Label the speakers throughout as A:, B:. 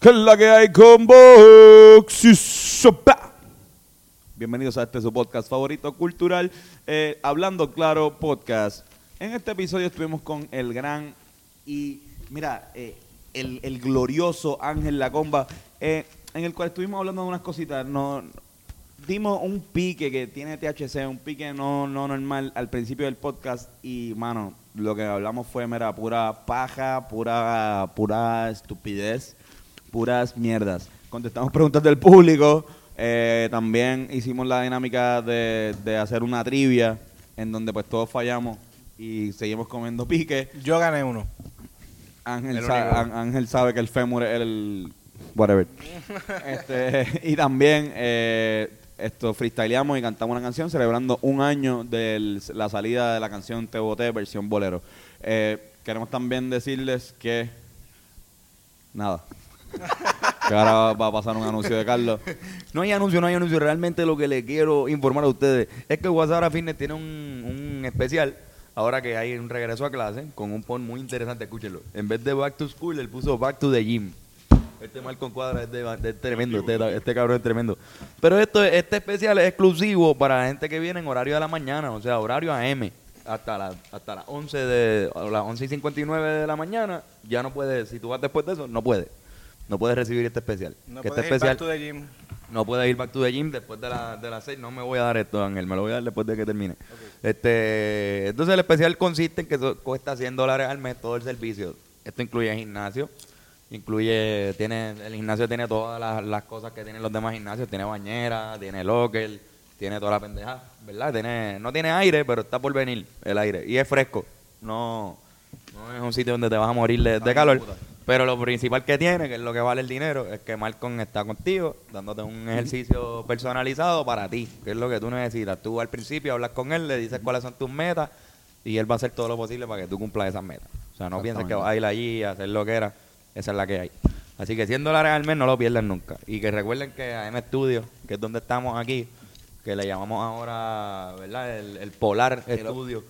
A: ¿Qué es la que hay con Sopa? Bienvenidos a este su podcast favorito cultural, eh, Hablando Claro Podcast. En este episodio estuvimos con el gran y, mira, eh, el, el glorioso Ángel Lacomba, eh, en el cual estuvimos hablando de unas cositas. No, dimos un pique que tiene THC, un pique no, no normal al principio del podcast y, mano, lo que hablamos fue, mira, pura paja, pura, pura estupidez, puras mierdas. Contestamos preguntas del público, eh, también hicimos la dinámica de, de hacer una trivia en donde pues todos fallamos y seguimos comiendo pique.
B: Yo gané uno.
A: Ángel,
B: El
A: sa- Ángel sabe que el fémur es el... Whatever. Este, y también eh, esto freestyleamos y cantamos una canción celebrando un año de la salida de la canción Te Boté versión bolero. Eh, queremos también decirles que... Nada. Que ahora va a pasar un anuncio de Carlos.
C: No hay anuncio, no hay anuncio. Realmente lo que le quiero informar a ustedes es que WhatsApp Fitness tiene un, un especial. Ahora que hay un regreso a clase con un post muy interesante, escúchenlo. En vez de Back to School, él puso Back to the Gym. Este Malcolm Cuadra es, de- es tremendo, este, este cabrón es tremendo. Pero esto, este especial es exclusivo para la gente que viene en horario de la mañana, o sea, horario AM. Hasta, la, hasta las 11 de a las 11 y 59 de la mañana, ya no puedes, si tú vas después de eso, no puedes. No puedes recibir este especial.
B: No
C: que
B: puedes
C: este
B: ir
C: especial
B: back to the gym.
C: no puedes ir back to the gym después de, la, de las 6. No me voy a dar esto, Ángel. Me lo voy a dar después de que termine. Este, entonces, el especial consiste en que so- cuesta 100 dólares al mes todo el servicio. Esto incluye gimnasio. Incluye, tiene, el gimnasio tiene todas las, las cosas que tienen los demás gimnasios. Tiene bañera, tiene locker, tiene toda la pendeja, ¿verdad? Tiene, no tiene aire, pero está por venir el aire. Y es fresco. No, no es un sitio donde te vas a morir de, de calor. Pero lo principal que tiene, que es lo que vale el dinero, es que Malcolm está contigo, dándote un ejercicio personalizado para ti, que es lo que tú necesitas. Tú al principio hablas con él, le dices cuáles son tus metas y él va a hacer todo lo posible para que tú cumplas esas metas. O sea, no pienses que vas a ir allí a hacer lo que era, esa es la que hay. Así que 100 dólares al mes no lo pierdan nunca. Y que recuerden que AM Studio, que es donde estamos aquí, que le llamamos ahora, ¿verdad? El, el Polar Studio.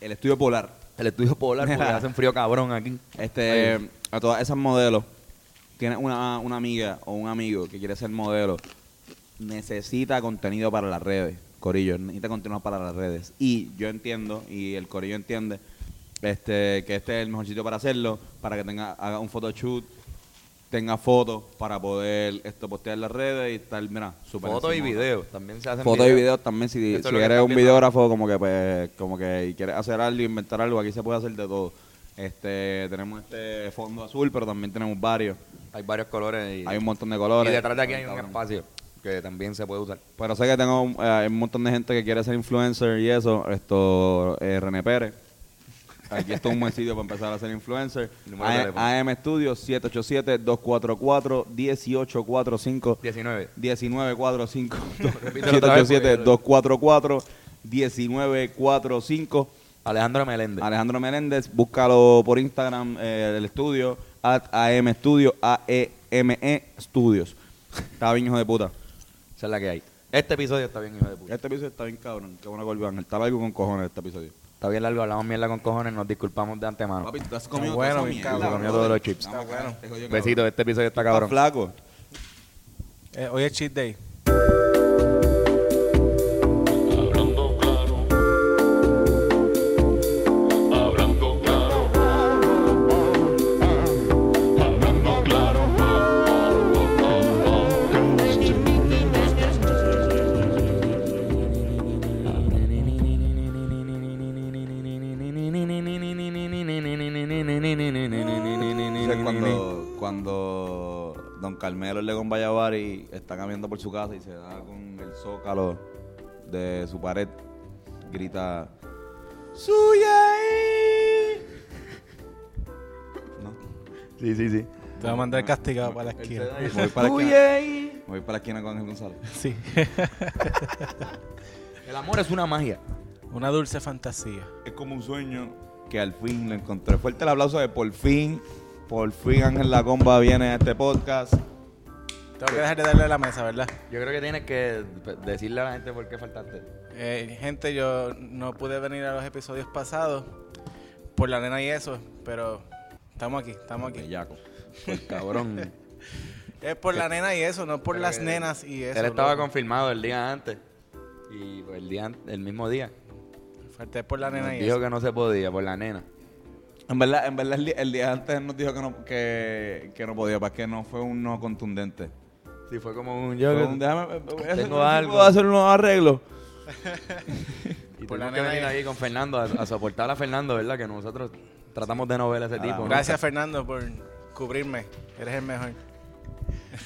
A: El estudio polar.
C: El estudio Polar, porque hace un frío cabrón aquí.
A: Este, a todas esas modelos, tienes una, una amiga o un amigo que quiere ser modelo, necesita contenido para las redes, Corillo, necesita contenido para las redes. Y yo entiendo, y el Corillo entiende, este, que este es el mejor sitio para hacerlo, para que tenga, haga un photoshoot, tenga fotos para poder esto postear en las redes y estar, mira, súper
C: Fotos y videos, también se hacen
A: Fotos y videos también, si, si eres un
C: viendo.
A: videógrafo, como que pues, como que y quieres hacer algo, inventar algo, aquí se puede hacer de todo. Este, tenemos este fondo azul, pero también tenemos varios.
C: Hay varios colores y,
A: Hay un montón de colores.
C: y detrás de aquí hay un espacio que también se puede usar.
A: Pero sé que tengo eh, hay un montón de gente que quiere ser influencer y eso. Esto, eh, René Pérez. Aquí está un buen sitio para empezar a ser influencer.
C: Número de
A: A-
C: teléfono.
A: AM Studios 787-244-1845.
C: 19.
A: 1945
C: Repítelo otra vez,
A: 787-244-1945
C: Alejandro Meléndez.
A: Alejandro Menéndez, búscalo por Instagram eh, el estudio at AM Studio AEME E Studios. Está bien hijo de puta.
C: Esa es la que hay. Este episodio está bien, hijo de puta.
A: Este episodio está bien cabrón, qué bueno Ángel. Está largo con cojones este episodio.
C: Está bien largo, hablamos mierda con cojones, nos disculpamos de antemano.
A: Papi, tú has comido
B: bueno,
A: toda esa
B: bien
A: mierda,
B: cabrón.
C: Se comió todos los chips.
B: Está bueno.
A: te jodió, cabrón.
C: Besito, este episodio está cabrón.
A: flaco.
B: Eh, hoy es cheat day.
A: Carmelo el Legón Vallavari está caminando por su casa y se da con el zócalo de su pared, grita ¡Suya! ¿No?
C: Sí, sí, sí.
B: Te voy a mandar castigado para la esquina.
A: Me voy para la esquina, me voy para la esquina con Ángel González.
B: Sí.
C: El amor es una magia.
B: Una dulce fantasía.
A: Es como un sueño que al fin lo encontré. Fuerte el aplauso de por fin, por fin Ángel La Comba viene a este podcast.
B: Tengo que dejar de darle a la mesa, ¿verdad?
C: Yo creo que tienes que decirle a la gente por qué faltaste.
B: Eh, gente, yo no pude venir a los episodios pasados por la nena y eso, pero estamos aquí, estamos aquí.
A: Bellaco.
C: Pues, cabrón.
B: Es por la nena y eso, no por
C: Pero
B: las
C: que
B: nenas y eso.
C: Él estaba
B: loco.
C: confirmado el día antes. Y pues, el día el mismo día.
B: Falta es por la
C: Nos
B: nena y
C: dijo
B: eso.
C: que no se podía por la nena.
A: En verdad, en verdad el, día, el día antes nos dijo que no, que, que no podía, para que no fue un no contundente.
C: Sí, fue como un yo.
A: Un, déjame, voy a hacer-
C: Tengo algo.
A: puedo hacer unos arreglos.
C: Y
B: Por la
C: que venir aquí con Fernando a, a soportar a Fernando, ¿verdad? Que nosotros tratamos de no ver a ese
A: Ah,
C: tipo. ¿no?
B: Gracias, Fernando, por cubrirme. Eres el mejor.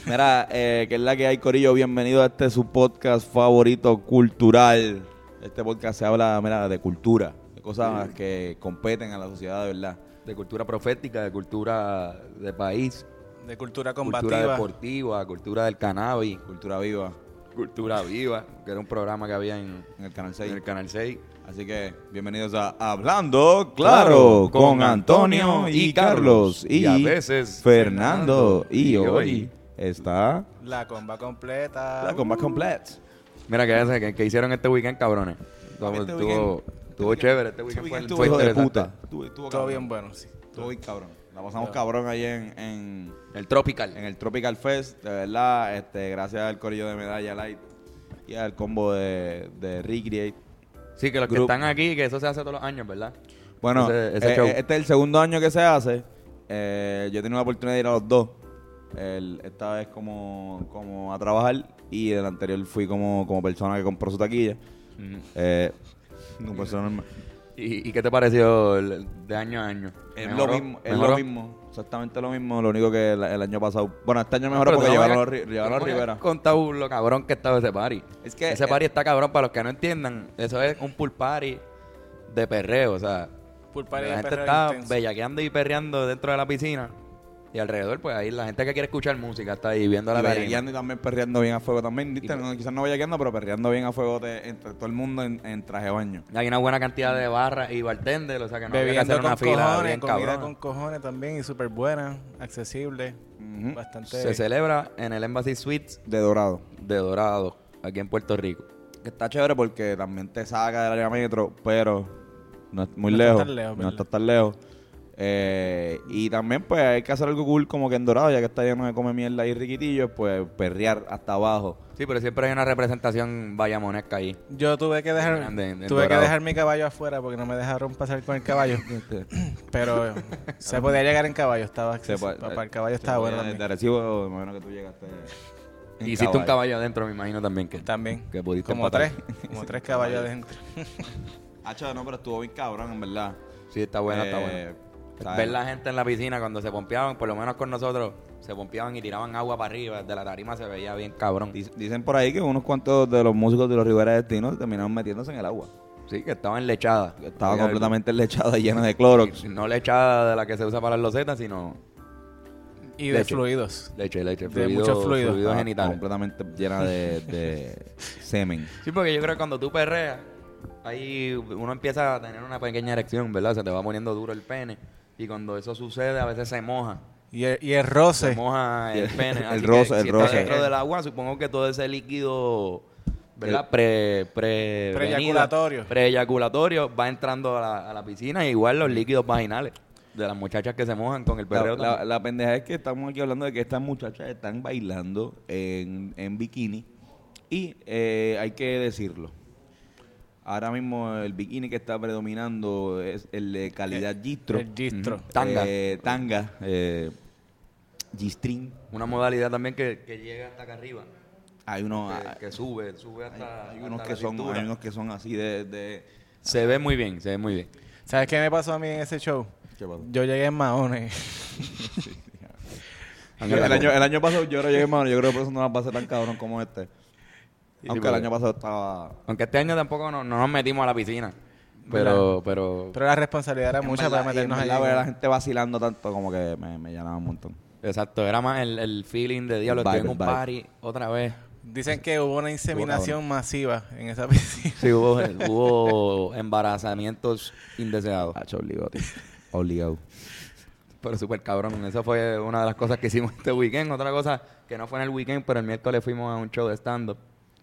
A: Mira, eh, que es la que hay, Corillo. Bienvenido a este su podcast favorito cultural. Este podcast se habla, mira, de cultura, de cosas que competen a la sociedad de verdad.
C: De cultura profética, de cultura de país,
B: De cultura
C: cultura
B: combativa.
C: deportiva, cultura del cannabis,
A: Cultura viva
C: cultura viva, que era un programa que había en,
A: en el canal
C: en
A: 6.
C: el Canal 6.
A: Así que bienvenidos a Hablando Claro con Antonio y Carlos y,
C: Y a veces
A: Fernando. Y hoy
C: Y hoy
A: está
B: La comba completa.
A: la comba completa.
C: Mira, que, hace- que, que hicieron este weekend, cabrones. Estuvo,
A: Este
C: estuvo-
A: weekend-
C: estuvo chévere, este weekend,
A: weekend
C: fue, fue
A: de puta. Estuvo,
B: bien bueno, sí.
A: Estuvo bien cabrón. La pasamos cabrón ahí en, en,
C: El Tropical.
A: en el Tropical Fest. De verdad, este, gracias al corillo de Medalla Light y al combo de, de Recreate.
C: Sí, que los que están aquí, que eso se hace todos los años, ¿verdad?
A: Bueno,
C: Ese- ese
A: eh,
C: show.
A: eh, este es el segundo año que se hace. Eh, yo he tenido la oportunidad de ir a los dos. El- esta vez como, como a trabajar y el anterior fui como, como persona que compró su taquilla. Eh, como persona normal.
C: ¿Y, y qué te pareció el- de año a año?
A: Es lo mismo, es
C: ¿Mejoró?
A: lo mismo, exactamente lo mismo, lo único que el, el año pasado, bueno, este año mejoró porque
C: no me
A: llevaron,
C: habías-
A: los, llevaron
C: habías
A: Rivera.
C: contado lo cabrón que estaba ese party.
A: Es que,
C: ese
A: eh,
C: party está cabrón para los que no entiendan. Eso es un pool party de perreo, o sea,
B: Pool party
C: la
B: de
C: gente
B: perreo
C: está
B: intenso.
C: bellaqueando y perreando dentro de la piscina y alrededor, pues ahí la gente que quiere escuchar música está ahí viendo la
A: y
C: tarima.
A: y también perreando bien a fuego también, ¿viste? No, quizás no bellaqueando, pero perreando bien a fuego de- entre todo el mundo en, en traje de baño.
C: Hay una buena cantidad de barras y bartenders, o sea que no había que
B: Bebiendo
C: hacer
B: con
C: una fila
B: cojones,
C: bien
B: comida con cojones también y súper buena, accesible, bastante...
C: Se celebra en el Embassy Suites
A: De dorado.
C: de Dorado, aquí en Puerto Rico.
A: Que está chévere porque también te saca del área metro, pero no es muy
B: No está
A: lejos.
B: tan lejos,
A: no está tan lejos. Eh, y también, pues, hay que hacer algo cool como que en Dorado, ya que está lleno de come mierda y riquitillos, pues, perrear hasta abajo.
C: Sí, pero siempre hay una representación bayamonesca ahí.
B: Yo tuve que dejar tuve que dejar mi caballo afuera porque no me dejaron pasar con el caballo. Pero se podía llegar en caballo, estaba
A: Se
B: Para el caballo
A: se
B: estaba bueno
A: De
B: también.
A: recibo, me que tú llegaste. en
C: Hiciste un caballo adentro, me imagino también que.
B: También.
C: Que pudiste
B: como
C: empatar.
B: tres, como tres caballos adentro.
A: Hacho, no, pero estuvo bien cabrón, en verdad.
C: Sí, está bueno, está
A: Eh,
C: bueno.
A: ¿Sabes?
C: Ver la gente en la piscina cuando se pompeaban, por lo menos con nosotros, se pompeaban y tiraban agua para arriba. De la tarima se veía bien cabrón.
A: Dic- Dicen por ahí que unos cuantos de los músicos de los Rivera Destinos terminaron metiéndose en el agua.
C: Sí, que estaban lechadas.
A: Estaba
C: Oiga,
A: completamente lechada y llena de Clorox.
C: No lechada de la que se usa para las losetas, sino
B: Y de
C: Leche.
B: fluidos.
C: leche, leche.
B: De mucho fluido.
C: Fluidos
A: Estaba
C: genitales.
A: completamente llena de, de semen.
C: Sí, porque yo creo que cuando tú perreas, ahí uno empieza a tener una pequeña erección, ¿verdad? Se te va poniendo duro el pene. Y cuando eso sucede, a veces se moja.
B: Y el, y el
C: Se
B: roce.
C: moja el pene.
A: El
C: Así que
A: roce, el
C: si está
A: roce.
C: dentro del agua, supongo que todo ese líquido, ¿verdad? Pre, pre,
B: Preeyaculatorio.
C: venida, Preeyaculatorio va entrando a la, a la piscina, igual los líquidos vaginales de las muchachas que se mojan con el perreo.
A: la, la pendeja es que estamos aquí hablando de que estas muchachas están bailando en, en bikini. Y eh, hay que decirlo. Ahora mismo el bikini que está predominando es el de calidad gistro.
B: el gistro.
C: Tanga.
A: Eh, tanga. Eh, G-string.
C: Una modalidad también que, que llega hasta acá arriba.
A: Hay unos,
C: que, que sube, sube hasta,
A: hay unos
C: hasta
A: que
C: la
A: son, hay unos que son así de, de
C: Se ve muy bien, se ve muy bien.
B: ¿Sabes qué me pasó a mí en ese show?
A: ¿Qué pasó?
B: Yo llegué en maones.
A: el, año, el año pasado yo no llegué mano, yo creo que por eso no la pasé tan cabrón como este.
C: Sí,
A: Aunque
C: sí,
A: el año pasado estaba
C: Aunque este año tampoco no, no nos metimos a la piscina. Pero, pero,
B: Pero la responsabilidad era mucha para meternos
A: ahí.
B: allá.
A: ver a la gente vacilando tanto como que me, me llenaba un montón.
C: exacto, era más el, el feeling de diablo. Estoy en un party otra vez.
B: Dicen que hubo una inseminación masiva en esa piscina.
C: Sí, hubo, hubo embarazamientos indeseados.
A: Hacho, obligado. tío. Obligado.
C: Pero súper cabrón. Eso fue una de las cosas que hicimos este weekend. Otra cosa que no fue en el weekend, pero el miércoles fuimos a un show de stand-up.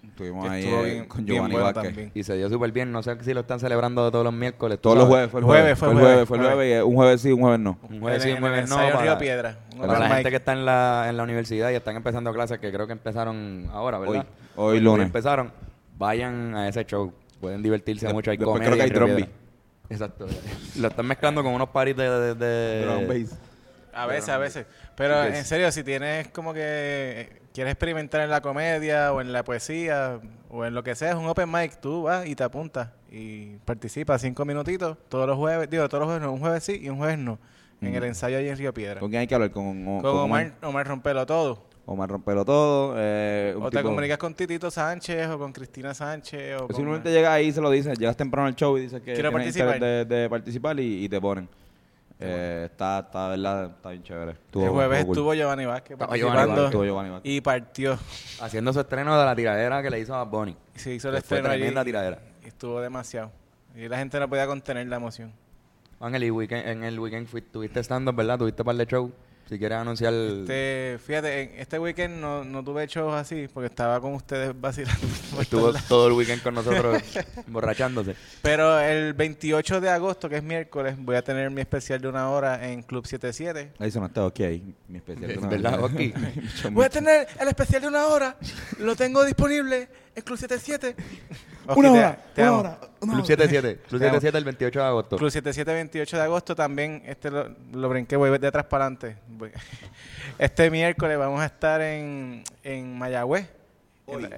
A: Estuvimos ahí eh,
B: bien,
A: con Giovanni
B: bueno
A: Vázquez.
B: también.
C: Y se dio súper bien. No sé si lo están celebrando todos los miércoles.
A: Todos los jueves, fue el
B: Jueves,
A: jueves.
B: fue
A: el
B: jueves.
A: jueves, fue el jueves. y, eh, Un jueves sí, un jueves no.
C: Un jueves sí, un jueves no. Para,
B: Río Piedra. Un
C: para la gente que está en la, en la universidad y están empezando clases, que creo que empezaron ahora, ¿verdad?
A: Hoy, hoy lunes.
C: empezaron. Vayan a ese show. Pueden divertirse
A: De-
C: mucho. Hay comedia
A: creo que hay drum.
C: Exacto. lo están mezclando con unos paris de... de, de-
A: Drum bass.
B: A veces, a veces. Pero en serio, si tienes como que eh, quieres experimentar en la comedia o en la poesía o en lo que sea, es un open mic, tú vas y te apuntas y participas cinco minutitos todos los jueves, digo, todos los jueves no, un jueves sí y un jueves no, en el ensayo allí en Río Piedra.
A: ¿Con quién hay que hablar? Con, con,
B: Con Omar, Omar Rompelo todo.
A: Omar Rompelo todo. Eh,
B: O te
A: tipo-
B: comunicas con Titito Sánchez o con Cristina Sánchez o con...
A: Simplemente llegas ahí y se lo dices. Llegas temprano al show y dices que
B: Quiero
A: tienes
B: participar.
A: interés de, de participar y, y te ponen. Eh, está, está, verdad, está bien chévere. Estuvo-
B: el jueves
A: estuvo
B: Giovanni Vázquez participando.
A: Estuvo Giovanni Vázquez.
B: y partió.
C: Haciendo su estreno de la tiradera que le hizo a.
B: Y se hizo el estreno allí
C: tremenda tiradera.
B: y estuvo demasiado. Y la gente no podía contener la emoción.
C: Ángel, y weekend, en el weekend fui- tuviste stand-up, ¿verdad? Tuviste un par de show. Si quieres anunciar...
B: Este, fíjate, en este weekend no, no tuve shows así porque estaba con ustedes vacilando.
C: Estuvo todo el weekend con nosotros emborrachándose.
B: Pero el 28 de agosto, que es miércoles, voy a tener mi especial de una hora en Club 77.
A: Ahí se está ok ahí. Mi especial.
C: Es
A: de una-
C: verdad.
A: Mucho,
B: Voy a tener el especial de una hora. Lo tengo disponible en Club 77. Ok,
A: Una hora,
B: te
A: una hora. una
C: Club
A: hora.
C: 77. Club
B: Te amo.
C: 77 el 28 de agosto.
B: Club 77, 28 de agosto. También este lo, lo brinqué, voy de atrás para adelante. Voy- Este miércoles vamos a estar en, en Mayagüez. En la-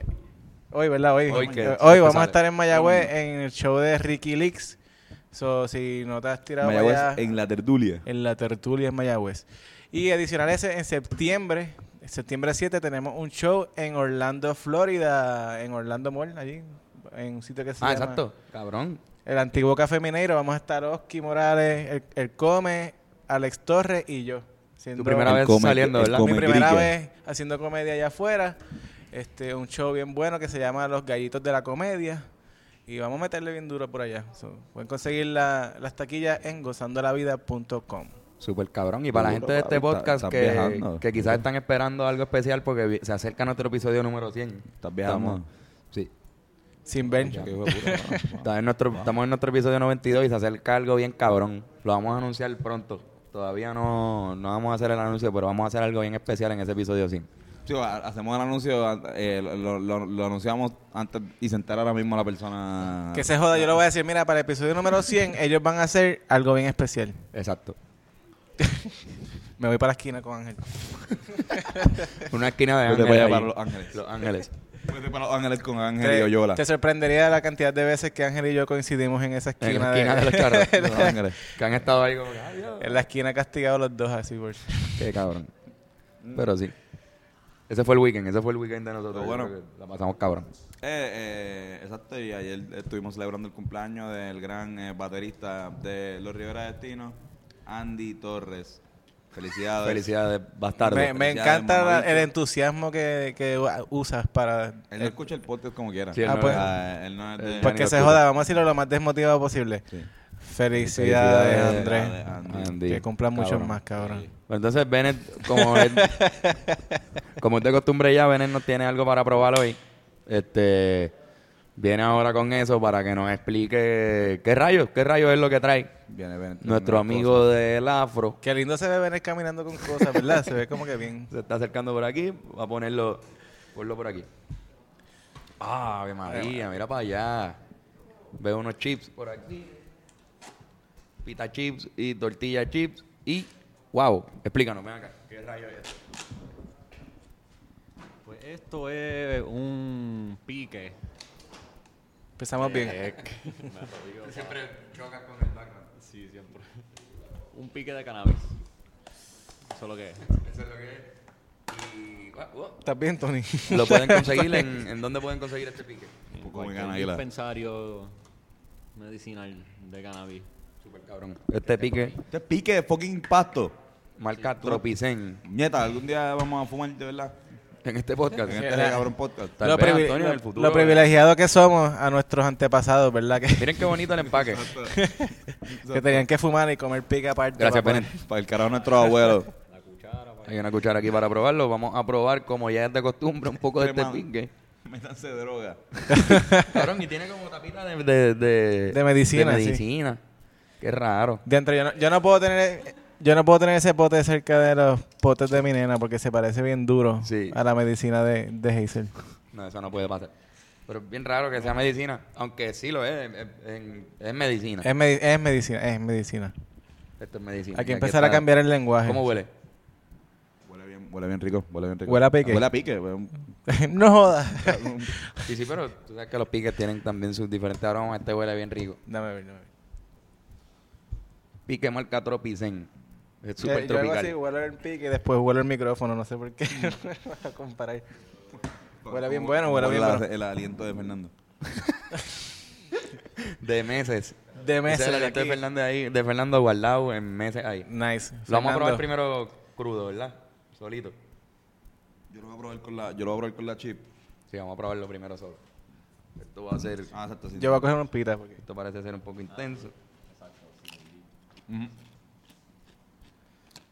B: Hoy, ¿verdad? Hoy,
C: Hoy que-
B: hoy vamos a estar en Mayagüez en el show de Ricky Leaks. So, si no te has tirado
A: Mayagüez
B: allá,
A: en la tertulia.
B: en la tertulia en Mayagüez. Y adicional ese, en septiembre, septiembre 7, tenemos un show en Orlando, Florida, en Orlando Mall, allí, en un sitio que se
C: Ah,
B: llama
C: exacto. Cabrón.
B: el antiguo Café Mineiro. Vamos a estar Oski Morales, el, el Come, Alex Torres y yo. siendo
C: Tu primera vez
A: come-
C: saliendo,
A: el
C: ¿verdad?
B: mi primera vez haciendo comedia allá afuera. Este, un show bien bueno que se llama Los Gallitos de la Comedia. Y vamos a meterle bien duro por allá. So, pueden conseguir la- las taquillas en gozandolavida.com.
C: Súper cabrón. Y para la gente de este podcast que,
A: viajando.
C: que quizás están esperando algo especial porque se acerca nuestro episodio número 100.
A: Estás viajando.
C: Estamos- Sí.
B: Sin ver.
C: Está en nuestro, estamos en nuestro episodio 92 y se acerca algo bien cabrón. Lo vamos a anunciar pronto. Todavía no, no vamos a hacer el anuncio, pero vamos a hacer algo bien especial en ese episodio 100.
A: Sí, ha- hacemos el anuncio, eh, lo, lo- lo anunciamos antes y se entera ahora mismo la persona.
B: Que se joda, yo le voy a decir, mira, para el episodio número 100 ellos van a hacer algo bien especial.
C: Exacto.
B: Me voy para la esquina con Ángel.
C: Una esquina de
A: Vete
C: ángeles.
A: para allá,
C: ahí.
A: para Los Ángeles.
C: Los ángeles.
A: Vete para Los Ángeles con Ángel y
B: Te,
A: Oyola.
B: te sorprendería la cantidad de veces que Ángel y yo coincidimos en esa esquina,
C: En la esquina de los charros.
A: Los Ángeles.
C: que han estado ahí como que, "Ay, Dios".
B: en la esquina castigados los dos así por
C: Qué cabrón. Pero sí. Ese fue el weekend, ese fue el weekend de nosotros.
A: Pero
C: Yo
A: bueno.
C: creo que La pasamos cabrón.
A: Eh, eh, exacto, y ayer estuvimos celebrando el cumpleaños del gran eh, baterista de Los Rivera Destinos, Andy Torres. Felicidades.
C: Felicidades, bastardo.
B: Me, me
A: Felicidades,
B: encanta la- el entusiasmo que, que usas para...
A: Él no escucha el podcast como quiera.
C: Sí, él
B: Ah,
C: no-
B: pues.
A: Ah, él no es de-
C: Él-
B: Pues que se joda, vamos a decirlo lo más desmotivado posible.
A: Sí.
B: Felicidades,
C: Felicidades,
B: Andrés.
A: Andy.
C: Andy.
B: Que cumplan muchos
C: Cabrón.
B: más, cabrón.
C: Entonces Bennett, como es, como es de costumbre ya, Bennett nos tiene algo para probar hoy. Este viene ahora con eso para que nos explique qué rayos, qué rayos es lo que trae
A: Viene, viene,
C: nuestro amigo
A: cosa.
C: del afro.
B: Qué lindo se ve venir caminando con cosas, ¿verdad? Se ve como que bien.
C: Se está acercando por aquí, va a ponerlo, ponlo por aquí. Ah, Ave María, mira para allá. Veo unos chips por aquí. Pita chips y tortilla chips y wow, explícanos, ven acá. ¿Qué rayos es? esto?
D: Pues esto es un pique.
B: Empezamos bien.
C: Siempre chocas con el background.
D: Sí, siempre. Un pique de cannabis. Eso es lo que es.
C: Eso es lo que es. Y.
B: ¿Estás bien, Tony?
C: lo pueden conseguir en, en dónde pueden conseguir este pique.
A: Un poco
D: Cualquier dispensario medicinal de cannabis.
C: Super cabrón. Este pique
A: Este pique de fucking pasto.
C: marca Tropicen
A: Nieta, algún día vamos a fumar de verdad.
C: En este podcast.
A: En este cabrón podcast.
C: Tal
B: lo,
C: vez,
B: privi-
C: Antonio, en el
B: lo-
C: futuro,
B: lo privilegiado que somos a nuestros antepasados, ¿verdad? Que,
C: Miren qué bonito el empaque.
B: que tenían que fumar y comer pica aparte.
C: Gracias. Bennett.
A: Para el carajo de nuestros abuelos.
D: La cuchara. para-
C: Hay una cuchara aquí para probarlo. Vamos a probar, como ya es de costumbre, un poco de este
A: Crema.
C: pique.
A: Métanse droga.
C: Cabrón, y tiene como tapita de, de, de,
B: De medicina,
C: de
B: sí.
C: medicina. Qué raro.
B: Dentro, yo no, yo no puedo tener yo no puedo tener ese pote cerca de los potes de mi nena porque se parece bien duro
C: Sí.
B: a la medicina de, de Hazel.
C: No, eso no puede pasar. Pero es bien raro que sea medicina, aunque sí lo es, es, es- es medicina.
B: Es, medi- es medicina, es medicina.
C: Esto es medicina.
B: Hay que empezar a cambiar el lenguaje.
C: ¿Cómo huele?
A: Huele bien, huele bien rico, huele bien rico.
B: Huele a pique.
A: Huele a pique.
B: no jodas.
C: Sí, sí, pero tú sabes que los piques tienen también sus diferentes aromas. Este huele bien rico.
B: Dame ver, dame ver.
C: Pique marca Tropicen. Es súper
B: yo hago
C: tropical.
B: así, huelo el pique y después huelo el micrófono, no sé por qué. Voy a comparar. Huele bien bueno, huele bien
A: la-
B: bueno.
A: El aliento de Fernando.
C: De meses.
B: De
C: Ese
B: meses
C: es el aliento de. Fernando ahí, de Fernando guardado en meses ahí.
B: Nice.
C: Lo vamos a probar primero crudo, ¿verdad? Solito.
A: Yo lo voy a probar con la, yo lo voy a probar con la chip.
C: Sí, vamos a probarlo primero solo. Esto va a ser...
A: Ah, exacto, sí.
B: Yo voy a coger un pita porque...
C: Esto parece ser un poco intenso.
A: Ujú.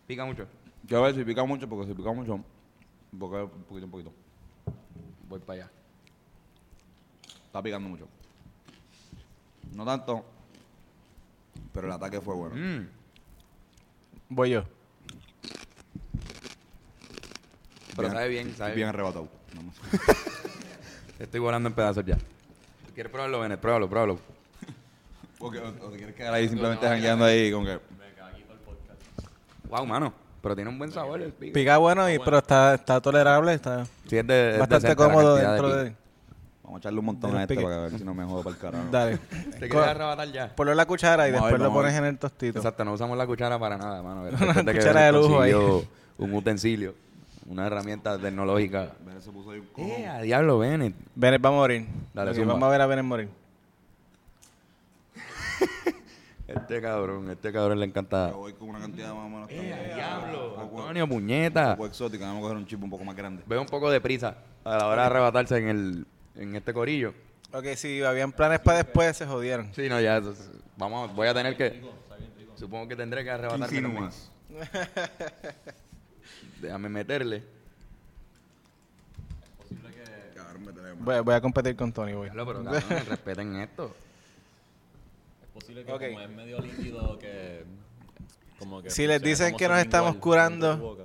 C: Pica mucho.
A: Yo a ver si pica mucho, porque si pica mucho, un poco, un poquito, un poquito.
C: Voy para allá.
A: Está picando mucho. No tanto, pero el ataque fue bueno.
C: Mm.
B: Voy yo.
C: Pero sabe bien, sabe
A: bien
C: bien.
A: arrebatado. Vamos.
C: Estoy volando en pedazos ya. ¿Quieres probarlo, Benet? Pruébalo, pruébalo.
A: Porque, o, o te quieres quedar ahí simplemente jangueando ahí con que...
C: Wow, mano. Pero tiene un buen sabor el pico.
B: Pica bueno, y, pero está, está tolerable, está
C: Sí, es de, es
B: bastante
C: decente la
B: cómodo
C: cantidad
B: dentro
C: pico.
B: de...
A: Vamos a echarle un montón
B: De
A: a este para ver si no me jodo para el carajo.
B: Dale.
C: ¿Te quieres arrebatar ya?
B: Ponlo en la cuchara y
A: Vamos
B: después
A: ver,
B: lo pones en el tostito.
C: Exacto, no usamos la cuchara para nada, mano.
B: Una
C: de
B: cuchara de lujo ahí.
C: Un utensilio, una herramienta tecnológica.
A: Ven, se puso ahí un.
C: ¡Eh, a diablo, Benet!
B: Bennett va a morir.
C: Dale,
B: vamos a ver a Bennett morir.
C: Este cabrón, este cabrón le encanta.
A: Yo voy con una cantidad más o menos...
C: ¡Eh, diablo!
A: Un poco-
C: Antonio,
A: un
C: puñeta.
A: poco exótica, vamos a coger un chip un poco más grande.
C: Veo un poco de prisa a la hora de arrebatarse en, el, en este corillo.
B: Ok, si habían planes para después, se jodieron.
C: Sí, no, ya. Vamos, voy a tener que. Supongo que tendré que arrebatarme.
A: insinúas?
C: Déjame meterle.
B: Voy, voy a competir con Tony, voy.
C: Pero cabrón, respeten esto.
D: Posible que como es medio líquido que... Como que
B: Si les dicen que nos estamos curando-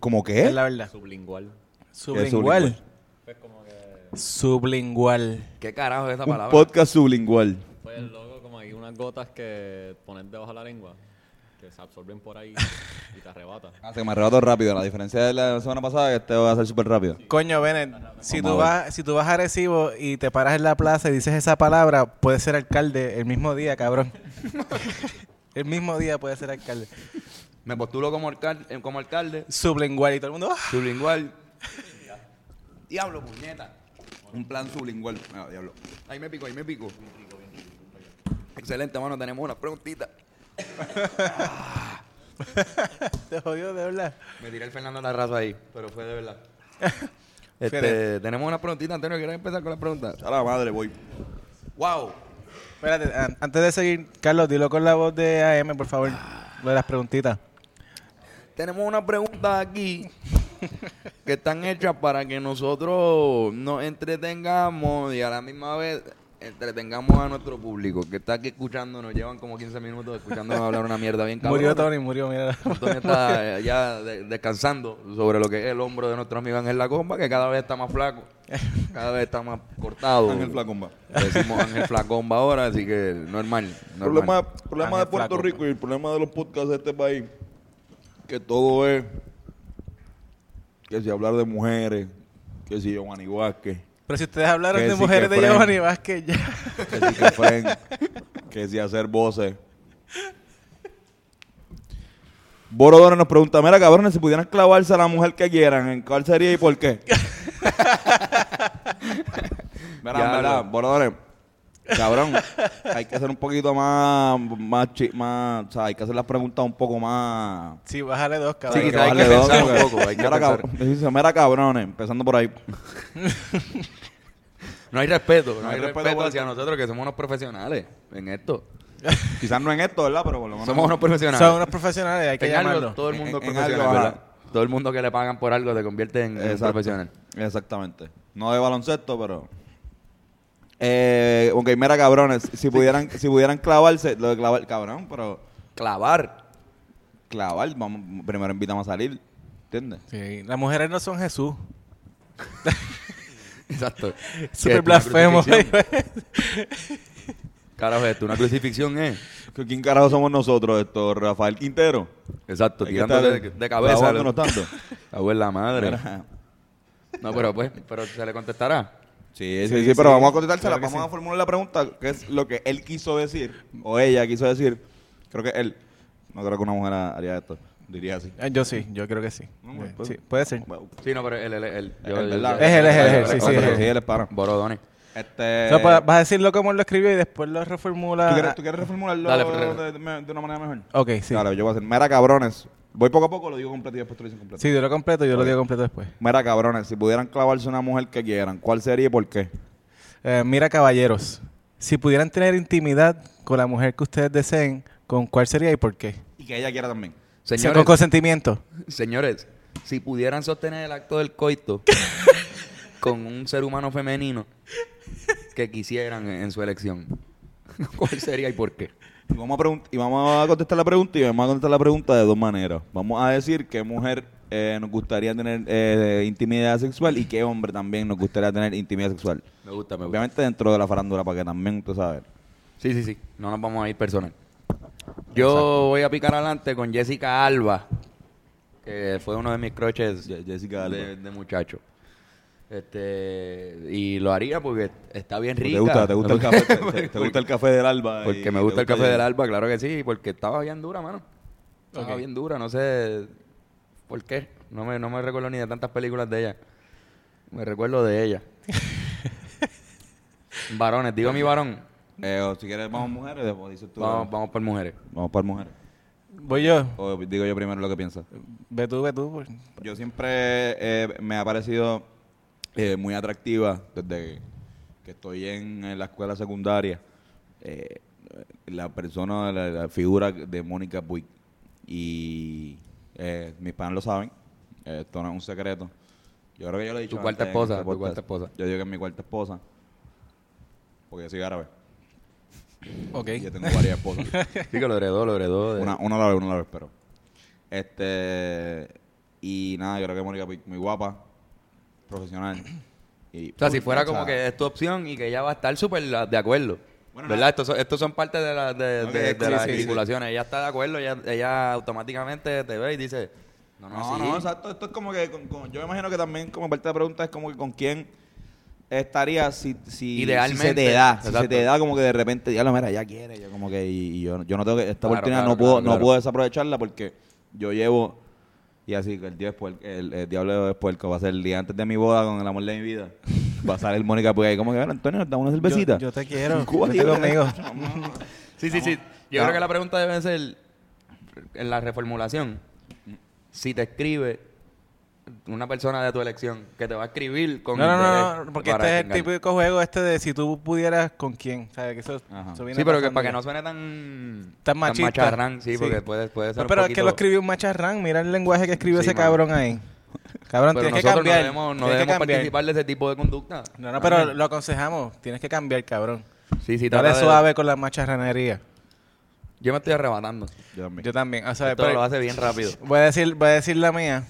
A: ¿Cómo qué?
B: Es la verdad.
D: Sublingual.
B: Sublingual.
A: sublingual?
D: Pues como que...
B: Sublingual.
C: ¿Qué carajo es esa
A: Un
C: palabra?
A: podcast sublingual.
D: Pues loco, como hay unas gotas que pones debajo de la lengua que se absorben por ahí y te arrebata.
A: Ah, se me arrebató rápido. La diferencia de la semana pasada es que este va a ser súper rápido.
B: Coño, Bennett, si tú, vas, si tú vas a Arecibo y te paras en la plaza y dices esa palabra, puedes ser alcalde el mismo día, cabrón. el mismo día puedes ser alcalde.
C: Me postulo como, alcal- eh, como alcalde,
B: Sublingual y todo el mundo... ¡ah!
C: sublingual. Diablo, puñeta.
A: Un plan sublingual. Ah, diablo.
C: Ahí me pico, ahí me pico. Excelente, mano. Tenemos una preguntita.
B: Te jodió, de verdad.
C: Me tiré el Fernando la raza ahí, pero fue de verdad. este, tenemos una preguntita, Antonio. ¿Quieres empezar con la pregunta?
A: A la madre, voy.
C: ¡Wow!
B: Espérate, an- antes de seguir, Carlos, dilo con la voz de AM, por favor. Lo de las preguntitas.
C: Tenemos una pregunta aquí que están hechas para que nosotros nos entretengamos y a la misma vez entretengamos a nuestro público que está aquí escuchándonos. Llevan como 15 minutos escuchándonos hablar una mierda bien cabrón.
B: Murió Tony, murió, mira.
C: Antonio está ya de- descansando sobre lo que es el hombro de nuestro amigo Ángel Lacomba, que cada vez está más flaco, cada vez está más cortado.
A: Ángel Flacomba.
C: Le decimos Ángel Flacomba ahora, así que normal.
A: El
C: normal.
A: problema, problema de
B: Ángel
A: Puerto
B: Flaco.
A: Rico y el problema de los podcasts de este país, que todo es que si hablar de mujeres, que si Giovanni Vázquez,
B: Pero si ustedes hablaron
A: Que
B: de
A: sí,
B: mujeres de. Giovanni Vázquez, ya.
A: que si que Fren, que si hacer voces. Borodoro nos pregunta, mira cabrones, si pudieran clavarse a la mujer que quieran, ¿en cuál sería y por qué? mira, en
C: Diablo.
A: Cabrón, hay que hacer un poquito más, más, chi- más, o sea, hay que hacer las preguntas un poco más...
B: Sí, bájale dos,
C: Sí,
B: cabrón.
C: quizás hay que
A: bajarle dos,
C: pensar un
A: porque-
C: poco, hay que
A: mira,
C: pensar.
A: cab- dice, mira cabrones, empezando por ahí.
C: No hay respeto, no, hay,
A: hay respeto por
C: hacia nosotros que somos unos profesionales en esto.
A: Quizás no en esto, ¿verdad? Pero por lo menos...
C: Somos unos profesionales.
B: Son unos profesionales, hay que
C: En algo,
B: llamarlo.
C: todo el mundo
A: En-
C: es
A: en
C: profesional,
A: algo,
C: ¿verdad?
A: ajá.
C: Todo el mundo que le pagan por algo te convierte en, en un
A: Exacto.
C: profesional.
A: Exactamente. No de baloncesto, pero. Eh, ok, mira, cabrones. Si pudieran, si pudieran clavarse, lo de clavar, cabrón, pero.
C: Clavar.
A: Clavar, vamos, primero invitamos a salir. ¿Entiendes?
B: Sí, las mujeres no son Jesús.
C: Exacto.
B: Súper
C: ¿Qué,
B: blasfemo.
C: Carajo, esto, una crucifixión es.
A: ¿Que ¿Quién carajo somos nosotros, esto? Rafael Quintero.
C: Exacto, tirando de, de cabeza.
A: tanto.
C: Cago en la madre.
A: Mira.
C: No, pero pues, pero se le contestará.
A: Sí, sí, sí,
B: Sí,
A: pero vamos a contestársela.
B: Claro
A: vamos
B: sí.
A: a formular la pregunta, que es lo que él quiso decir, o ella quiso decir. Creo que él. No creo que una mujer haría esto. Diría así.
B: Eh, Yo sí, yo creo que sí. Eh,
A: pues-
B: sí, puede ser.
C: Sí, no, pero él, él, él.
A: Es verdad.
B: Es él, es él, es él,
A: Sí,
B: sí,
A: sí,
B: sí,
A: sí,
B: sí.
A: él es para.
C: Borodones.
A: Este,
B: pues, vas a decirlo como él lo escribió y después lo reformula.
A: ¿tú, quieres, tú quieres reformularlo
C: Dale, re-
A: de, de- de una manera mejor?
B: Ok, sí.
A: Claro, yo voy a hacer. Mera cabrones. Voy poco a poco, lo digo completo y después tú lo dices completo.
B: Sí, dilo completo, yo lo digo completo después.
A: Mera cabrones, si pudieran clavarse una mujer que quieran, ¿cuál sería y por qué?
B: Eh, mira, caballeros, si pudieran tener intimidad con la mujer que ustedes deseen, ¿con cuál sería y por qué?
A: Y que ella quiera también.
C: Señores,
B: con consentimiento.
C: señores, si pudieran sostener el acto del coito con un ser humano femenino que quisieran en, en su elección, ¿cuál sería y por qué?
A: Y vamos, a y vamos a contestar la pregunta y vamos a contestar la pregunta de dos maneras. Vamos a decir qué mujer eh, nos gustaría tener eh, intimidad sexual y qué hombre también nos gustaría tener intimidad sexual.
C: Me gusta, me gusta.
A: Obviamente dentro de la farándula para que también, tú sabes.
C: Sí, sí, sí. No nos vamos a ir personal. Yo voy a picar adelante con Jessica Alba, que fue uno de mis croches
A: Jessica Alba.
C: de, de muchacho. Este, y lo haría porque está bien rica.
A: ¿Te gusta, te gusta el café? te- te, te gusta el café del alba?
C: Porque me gusta el café del alba, claro que sí, porque estaba bien dura, mano. Estaba bien dura, no sé por qué. No me, no me recuerdo ni de tantas películas de ella. Me recuerdo de ella. Varones, digo mi varón.
A: Eh, o si quieres vamos mujeres, después dices tú.
C: Vamos, vamos por mujeres.
A: Vamos por mujeres.
B: Voy yo.
A: O digo yo primero lo que piensas.
B: Ve tú, ve tú. pues.
A: Yo siempre eh, me ha parecido eh, muy atractiva desde que estoy en, en la escuela secundaria. eh, la persona, la, la figura de Mónica Puig. Y eh, mis padres lo saben. esto no es un secreto. Yo creo que yo lo he dicho.
C: Tu cuarta esposa,
A: este
C: tu cuarta esposa.
A: Yo digo que es mi cuarta esposa. Porque yo soy árabe.
B: Ok.
A: Yo tengo varias esposas.
C: Sí, que lo heredó, lo heredó. de-
A: Una, una a la vez, una a la vez, pero. Este. Y nada, yo creo que Mónica Puig, muy guapa, profesional. Y,
C: O sea, si fuera
A: o sea,
C: como que es tu opción y que ella va a estar súper de acuerdo.
A: Bueno,
C: ¿Verdad? Estos son, estos son parte de, la, de,
A: Ok,
C: de- de
A: sí,
C: las
A: sí, sí.
C: estipulaciones. Ella está de acuerdo, ella, ella automáticamente te ve y dice, no, no,
A: No, no, exacto. Esto es como que. con- con- yo me imagino que también, como parte de la pregunta, es como que con quién estaría si, si,
C: Idealmente,
A: si se te da. Si se te da, como que de repente, ya lo mira, ya quiere. Yo como que. Y, y yo, yo no tengo que. Esta
C: Claro,
A: oportunidad
C: claro,
A: no, puedo,
C: claro,
A: no puedo desaprovecharla porque yo llevo. Y así, que el, después, el, el diablo es puerco. Va a ser el día antes de mi boda con el amor de mi vida. Va a salir Mónica Puig ahí como que, bueno, Antonio, nos damos una cervecita.
B: Yo, yo te quiero.
A: Tío.
B: conmigo.
C: Sí, sí, sí. Yo creo que la pregunta debe ser, en la reformulación, si te escribe una persona de tu elección que te va a escribir con
B: No, no, no, no, porque este es el típico juego este de si tú pudieras con quién. ¿Sabes? Que eso, eso viene
C: Sí, pero que para que no suene tan...
B: Tan machista.
C: macharrán, sí,
B: Sí.
C: porque puede, puede ser
B: No,
C: un
B: pero es que lo escribió un macharrán. Mira el lenguaje que escribió
C: Sí,
B: ese cabrón ahí. Cabrón,
C: Pero
B: tienes que cambiar.
C: no debemos, no
B: tienes que
C: debemos
B: cambiar.
C: participar de ese tipo de conducta.
B: No, no, pero lo aconsejamos. Tienes que cambiar, cabrón.
C: Sí, sí,
B: Dale
C: de-
B: suave con la macharranería.
C: Yo me estoy arrebatando.
A: Yo también.
B: Yo también. O sea,
C: Esto
B: pero-
C: lo hace bien rápido.
B: voy, a decir, voy a decir la mía.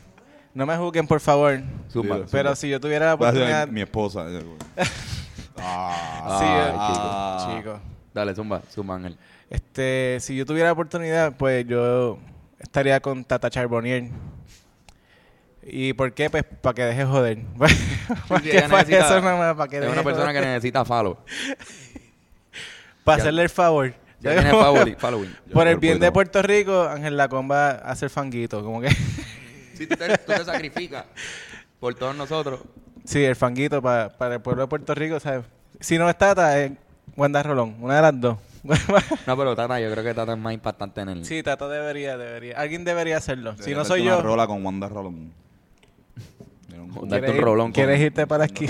B: No me juzguen, por favor.
C: Zumba.
A: Sí,
B: Pero si yo tuviera la oportunidad...
A: mi esposa. ah,
B: Sí,
C: Ay,
B: eh,
A: chico.
B: chico.
C: Dale, zumba, zumba, Ángel.
B: Este, si yo tuviera la oportunidad, pues yo estaría con Tata Charbonnier. ¿Y por qué? Pues para que deje joder. ¿Para Para
C: necesita-
B: eso más, para que
C: Es
B: deje
C: una persona que
B: joder.
C: necesita follow.
B: Para hacerle el favor.
C: Ya
B: ¿Sabes
C: tiene following.
A: Yo
B: Por el bien de Puerto Rico, Ángel Lacón va a hacer fanguito. Como que...
C: Si tú te, tú te sacrificas por todos nosotros,
B: sí, el fanguito pa- para el pueblo de Puerto Rico, ¿sabes? Si no es Tata, es Wanda Rolón. Una de las dos.
C: No, pero Tata, yo creo que Tata es más impactante en el.
B: sí, Tata debería, debería. Alguien debería hacerlo. Si no soy
A: una
B: yo...
A: rola con Wanda Rolón. Un-
C: Darte
B: ¿Quieres
C: un rolón con-
B: ¿Quieres irte para aquí?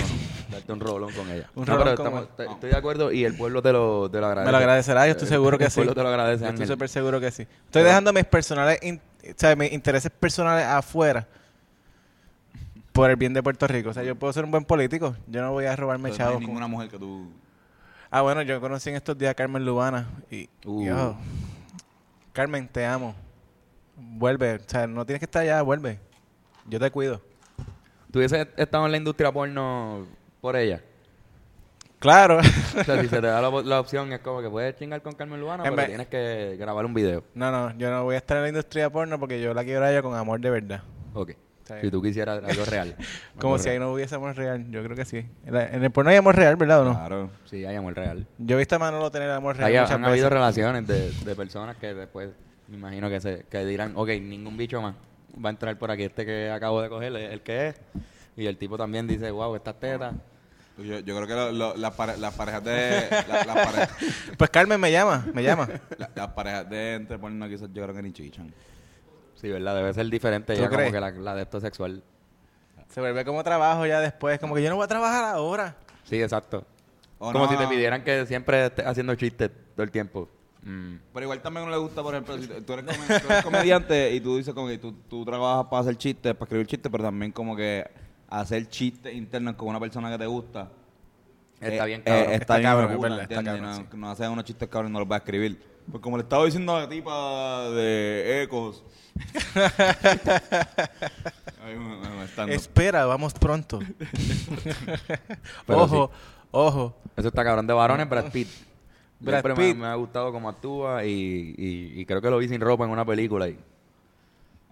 C: Darte un rolón con ella.
B: Un
C: no,
B: rolón
C: pero
B: con
C: estamos-
B: él.
C: te- estoy de acuerdo y el pueblo te lo, te lo agradece.
B: Me lo agradecerá, yo estoy seguro que
C: el
B: sí.
C: pueblo te lo agradece,
B: Yo estoy súper seguro que sí. Estoy dejando mis personales, in- o sea, mis intereses personales afuera por el bien de Puerto Rico. O sea, yo puedo ser un buen político. Yo no voy a robarme
A: Entonces, no hay
B: chavos. con-
A: ninguna mujer que tú...
B: Ah, bueno, yo conocí en estos días a Carmen Lubana. Y,
C: Uh.
B: yo, Carmen, te amo. Vuelve. O sea, no tienes que estar allá, vuelve. Yo te cuido.
C: ¿Tú hubieses estado en la industria porno por ella?
B: Claro.
C: O sea, si se te da la, la opción, es como que puedes chingar con Carmen Lubana,
B: En
C: pero
B: vez-
C: tienes que grabar un video.
B: no, no, yo no voy a estar en la industria porno porque yo la quiero a ella con amor de verdad.
C: Ok. Si tú quisieras algo real.
B: Como si ahí no hubiese amor real. Yo creo que sí. En, el porno hay amor real, ¿verdad o no?
A: Claro.
C: Sí, hay amor real.
B: Yo he visto a Manolo tener amor real
C: Hay,
B: muchas
C: han habido relaciones de, de personas que después, me imagino que se que dirán, ok, ningún bicho más va a entrar por aquí. Este que acabo de coger, el que es. Y el tipo también dice, wow, estas tetas.
A: Yo, yo creo que lo- lo- las, pare- las parejas de... la- las, pare-
B: Pues Carmen me llama, me llama.
A: la- las parejas de entre porno quizás yo creo que ni chichan.
C: Sí, ¿verdad? Debe ser diferente
B: ¿Tú
C: ya como
B: crees?
C: que la, la de esto sexual.
B: Se vuelve como trabajo ya después. Como que yo no voy a trabajar ahora.
C: Sí, exacto.
A: O
C: como
A: no,
C: si te pidieran que siempre estés haciendo chistes todo el tiempo. Mm.
A: Pero igual también no le gusta, por ejemplo, si tú eres, tú eres comediante y tú dices como que tú, tú trabajas para hacer chistes, para escribir chistes, pero también como que hacer chistes internos con una persona que te gusta.
C: Está
A: eh,
C: bien,
A: eh,
C: cabrón.
A: está,
B: Está
A: bien,
B: cabrón,
A: no, no haces unos chistes cabros y no los vas a escribir. Pues como le estaba diciendo a la tipa de Ecos.
B: Espera, vamos pronto. Ojo, ojo.
C: Eso está cabrón. De varones, Brad Pitt.
B: Brad
C: Siempre me-
B: Pitt.
C: Me, ha gustado cómo actúa y, y, y creo que lo vi sin ropa en una película y,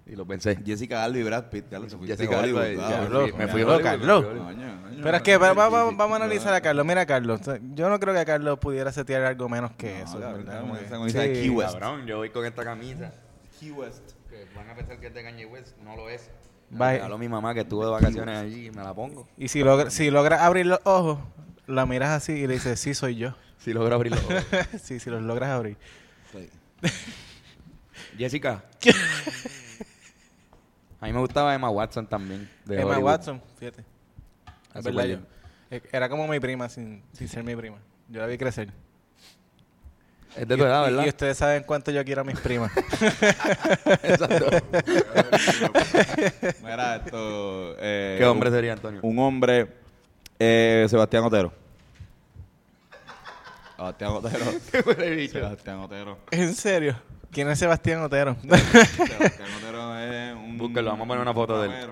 C: y lo pensé.
A: Jessica Alba y Brad Pitt, Carlos, se fuiste
C: Jessica
A: a Hollywood,
C: Alba y- ya,
A: bro.
C: sí, me fui a
B: Carlos,
C: me a.
B: Pero es que va- va- va- vamos a analizar a Carlos. Mira, Carlos, yo no creo que Carlos pudiera setear algo menos que
A: No,
B: eso.
A: cabrón,
B: ¿verdad?
A: como
B: Como que-
A: esa camisa de
B: Sí.
A: Key West.
C: Cabrón, yo voy con esta camisa.
A: Key West.
C: Que van a pensar que es de Kanye West, no lo es. Me
B: Bye.
C: regaló mi mamá que estuvo de vacaciones allí y me la pongo.
B: Y si logra, si logras abrir los ojos, la miras así y le dices, sí, soy yo.
C: Si logro abrir los ojos.
B: sí, si los logras abrir.
A: Sí.
C: Jessica. A mí me gustaba Emma Watson también. de
B: Emma
C: Hollywood.
B: Watson, fíjate. Es verdad, yo- eh, Era como mi prima, sin, sin ser mi prima. Yo la vi crecer.
C: Es de tu edad,
B: Y-
C: ¿verdad?
B: Y ustedes saben cuánto yo quiero a mis primas.
C: Exacto.
A: Mira esto. eh,
C: ¿Qué hombre
A: un-
C: sería, Antonio?
A: Un hombre, eh, Sebastián Otero. Sebastián Otero.
C: ¿Qué fue el bicho?
A: Sebastián Otero.
B: ¿En serio? ¿Quién es Sebastián Otero?
A: Sebastián Otero es un.
C: Búsquelo, vamos a poner una foto de él.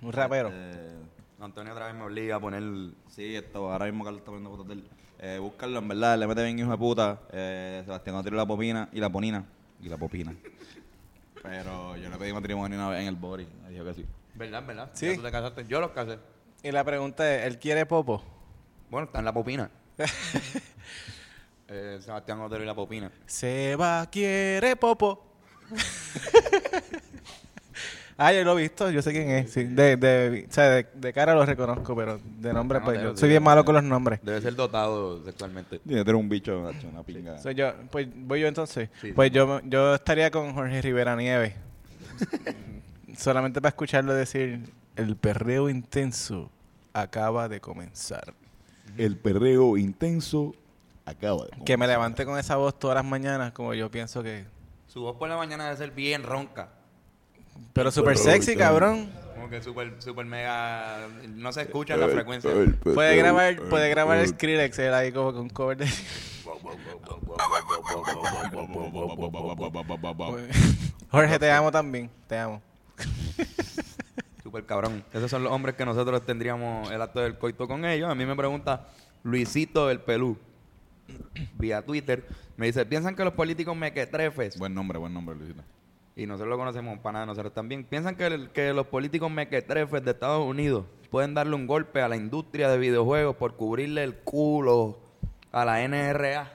B: Un rapero.
A: Eh,
C: Antonio otra vez me obliga a poner...
A: sí, esto, ahora mismo Carlos está poniendo fotos de él. Eh, búscalo, en verdad, le mete bien hijo de puta. Eh, Sebastián Otero y la popina y la ponina. Y la popina. Pero yo le pedí matrimonio una vez en el body. Me dijo que sí.
C: ¿Verdad, verdad?
B: Sí.
C: Ya tú te casaste. Yo los casé.
B: Y la pregunta es, ¿él quiere popo?
C: Bueno, está en la popina. eh, Sebastián Otero y la popina.
B: Seba quiere popo. ah, yo lo he visto, yo sé quién es. sí. De, de, o sea, de, de cara lo reconozco, pero de nombre, pues yo
C: sí.
B: soy bien malo con los nombres.
C: Debe ser dotado sexualmente.
A: Tiene que tener un bicho, una pinga.
B: Soy yo, pues voy yo entonces.
C: Sí.
B: Pues yo, yo estaría con Jorge Rivera Nieves. Solamente para escucharlo decir, el perreo intenso acaba de comenzar.
A: El perreo intenso acaba de
B: Que me levante con esa voz todas las mañanas, como yo pienso que...
C: Su voz por la mañana debe ser bien ronca.
B: Pero súper sexy, cabrón.
C: Como que súper, súper mega... No se escucha la frecuencia.
B: Puede grabar, puede grabar el Skrillex él ahí como con cover de... Jorge, te amo también, te amo.
C: Súper cabrón. Esos son los hombres que nosotros tendríamos el acto del coito con ellos. A mí me pregunta Luisito el Pelú vía Twitter. Me dice, ¿piensan que los políticos mequetrefes
A: Buen nombre, buen nombre, Luisito.
C: y nosotros lo conocemos para nada, nosotros también, piensan que, el- que los políticos mequetrefes de Estados Unidos pueden darle un golpe a la industria de videojuegos por cubrirle el culo a la NRA.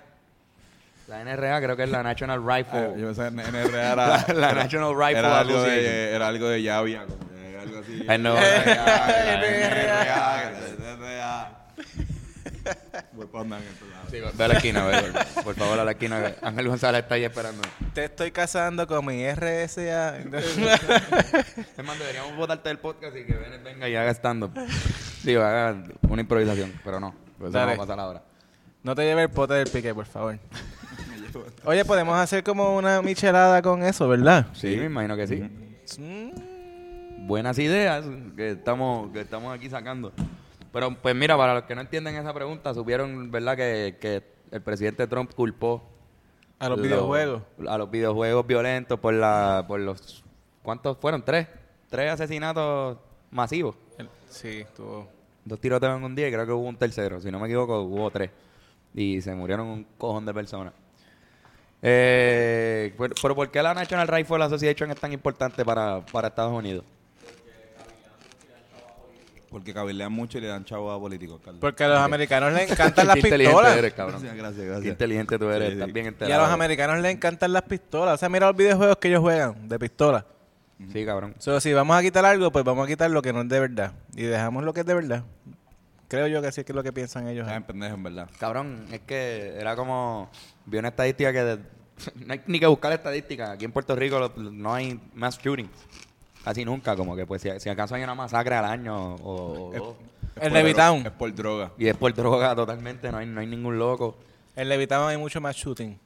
C: La NRA creo que es la National Rifle.
A: Ah, yo pensaba en NRA era...
C: La- la National Rifle
A: era algo, de, era algo de Llavia, como era algo así.
C: Eh,
A: NRA, NRA. Voy para andar en estos lados.
C: Sí, ve a la esquina, ve, por, por favor, a la esquina. Ángel González está ahí esperando.
B: Te estoy casando con mi RSA.
C: Es más, deberíamos votarte del podcast y que ven- venga y haga stand-up. Digo, haga una improvisación, pero no. Pues eso no va a pasar ahora.
B: no te lleves el pote del pique, por favor. Oye, podemos hacer como una michelada con eso, ¿verdad?
C: Sí, me imagino que sí.
B: Mm.
C: buenas ideas que estamos, que estamos aquí sacando. Pero pues mira, para los que no entienden esa pregunta, supieron, ¿verdad? Que, que el presidente Trump culpó
B: A los
C: lo-
B: videojuegos.
C: A los videojuegos violentos por la, por los ¿cuántos fueron? Tres. Tres asesinatos masivos.
B: El- Sí, estuvo.
C: Dos tiroteos en un día y creo que hubo un tercero. Si no me equivoco, hubo tres. Y se murieron un cojón de personas. Eh, pero, pero ¿por qué la National Rifle Association es tan importante para, para Estados Unidos?
A: Porque cabilean mucho y le dan chavo a políticos, Carlos.
B: Porque a los americanos les encantan las
C: Qué inteligente
B: pistolas.
C: eres, cabrón.
A: Gracias, gracias, gracias.
C: Qué inteligente tú eres.
A: Sí, sí.
C: Estás bien
B: Y
C: enterado.
B: a los americanos les encantan las pistolas. O sea, mira los videojuegos que ellos juegan de pistola.
C: Sí, cabrón.
B: So, si vamos a quitar algo, pues vamos a quitar lo que no es de verdad. Y dejamos lo que es de verdad. Creo yo que así es que es lo que piensan ellos.
A: Están pendejos, en verdad.
C: Cabrón, es que era como... Vi una estadística que... de- no hay ni que buscar estadística. Aquí en Puerto Rico lo- no hay mass shooting. Casi nunca. Como que pues si, si acaso hay una masacre al año o.
B: El Levitown.
A: Es por droga.
C: Y es por droga totalmente. No hay, no hay ningún loco
B: En Levitown hay mucho más shooting.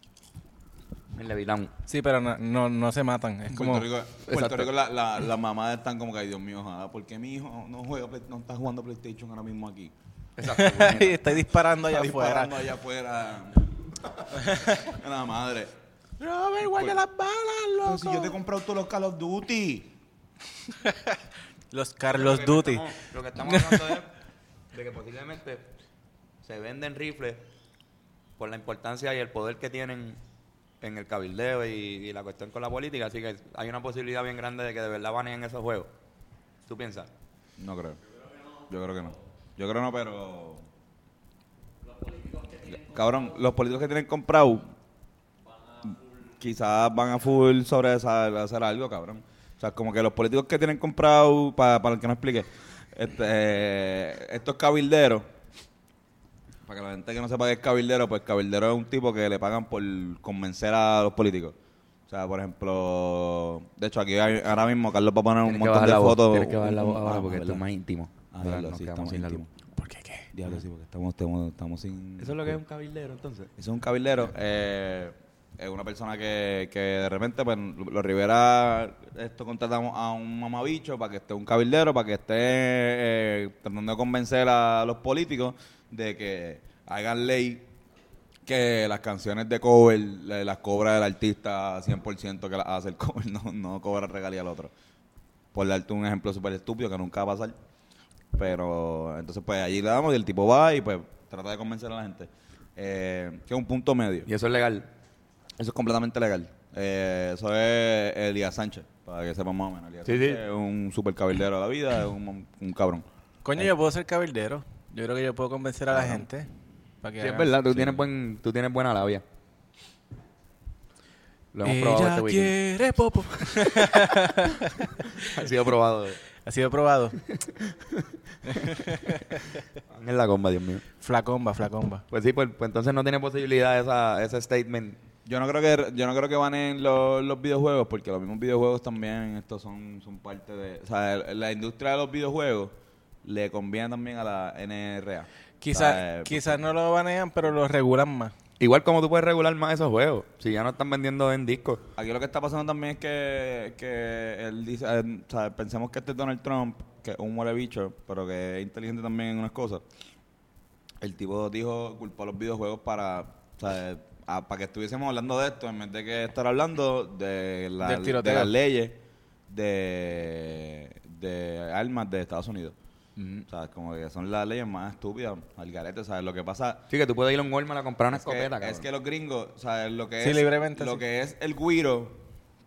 C: en Levitown.
B: Sí, pero no, no, no se matan. Es como...
A: Puerto Rico, Puerto. Rico la, la, las mamás están como que, ay Dios mío, ojalá, ¿por qué mi hijo no juega, no está jugando PlayStation ahora mismo aquí?
C: Exacto.
B: y estoy disparando allá
A: Está
B: afuera.
A: disparando allá afuera. la madre.
B: Robert, guarda las balas,
A: Pero
B: loco.
A: si yo te he comprado todos los Call of Duty.
B: Los Carlos
C: Lo que
B: Duty.
C: estamos- Lo que estamos hablando es de que posiblemente se venden rifles por la importancia y el poder que tienen en el cabildeo y, y la cuestión con la política. Así que hay una posibilidad bien grande de que de verdad baneen esos juegos. ¿Tú piensas?
A: No creo. Yo creo que no. Yo creo que no, pero. Cabrón, los políticos que tienen comprado quizás van a full sobre esa- hacer algo, cabrón. O sea, como que los políticos que tienen comprado, pa- para el que no explique, este, estos cabilderos, para que la gente que no sepa qué es cabildero, pues cabildero es un tipo que le pagan por convencer a los políticos. O sea, por ejemplo, de hecho aquí hay- ahora mismo Carlos va a poner un montón de
C: la voz,
A: fotos.
C: tienes que bajar la voz ahora
A: ah,
C: porque esto es más íntimo.
A: Ah, diablo, sí, estamos
C: sin la.
B: ¿Por qué qué?
A: Diablo, sí, porque estamos, estamos, estamos sin...
C: ¿Eso es lo que es un cabildero entonces?
A: Eso es un cabildero. eh, es una persona que, que de repente, pues, los Rivera, esto contratamos a un mamabicho para que esté un cabildero, para que esté eh, tratando de convencer a los políticos de que hagan ley que las canciones de cover las cobra el artista 100% que las hace el cover, no, no cobra regalía al otro. Por darte un ejemplo súper estúpido que nunca va a pasar. Pero entonces pues allí le damos y el tipo va y pues trata de convencer a la gente. Eh, que es un punto medio.
C: Y eso es legal.
A: Eso es completamente legal. Eh, eso es Elías Sánchez, para que sepan más o menos. Elías
C: Sí,
A: Sánchez
C: sí.
A: es un super cabildero de la vida, es un, un cabrón.
B: Coño, yo puedo ser cabildero. Yo creo que yo puedo convencer a la gente. Para que
C: Sí, es verdad, tú, tienes buen, tú tienes buena labia. Lo hemos probado
B: Ella
C: este weekend.
B: quiere popo.
C: Ha sido probado.
B: ha sido probado.
C: En la comba, Dios mío.
B: Flacomba, flacomba.
C: Pues sí, pues, pues entonces no tiene posibilidad esa, ese statement.
A: Yo no creo que yo no creo que van en los, los videojuegos, porque los mismos videojuegos también estos son, son parte de... O sea, la industria de los videojuegos le conviene también a la NRA.
B: Quizás
A: O sea, eh,
B: quizás no lo banean, pero lo regulan más.
C: Igual como tú puedes regular más esos juegos, si ya no están vendiendo en discos.
A: Aquí lo que está pasando también es que, que él dice, eh, o sea, pensemos que este es Donald Trump, que es un muere bicho, pero que es inteligente también en unas cosas. El tipo dijo, culpó a los videojuegos para, o sea, a- para que estuviésemos hablando de esto, en vez de que estar hablando de, la- las leyes de, de armas de Estados Unidos. O sea, como que son las leyes más estúpidas, al garete, ¿sabes? Lo que pasa
C: Sí, que tú puedes ir a un Walmart a comprar una
A: es que,
C: escopeta,
A: es
C: cabrón.
A: que los gringos, o sea, lo que
B: Sí,
A: es
B: libremente,
A: lo
B: sí.
A: que es el guiro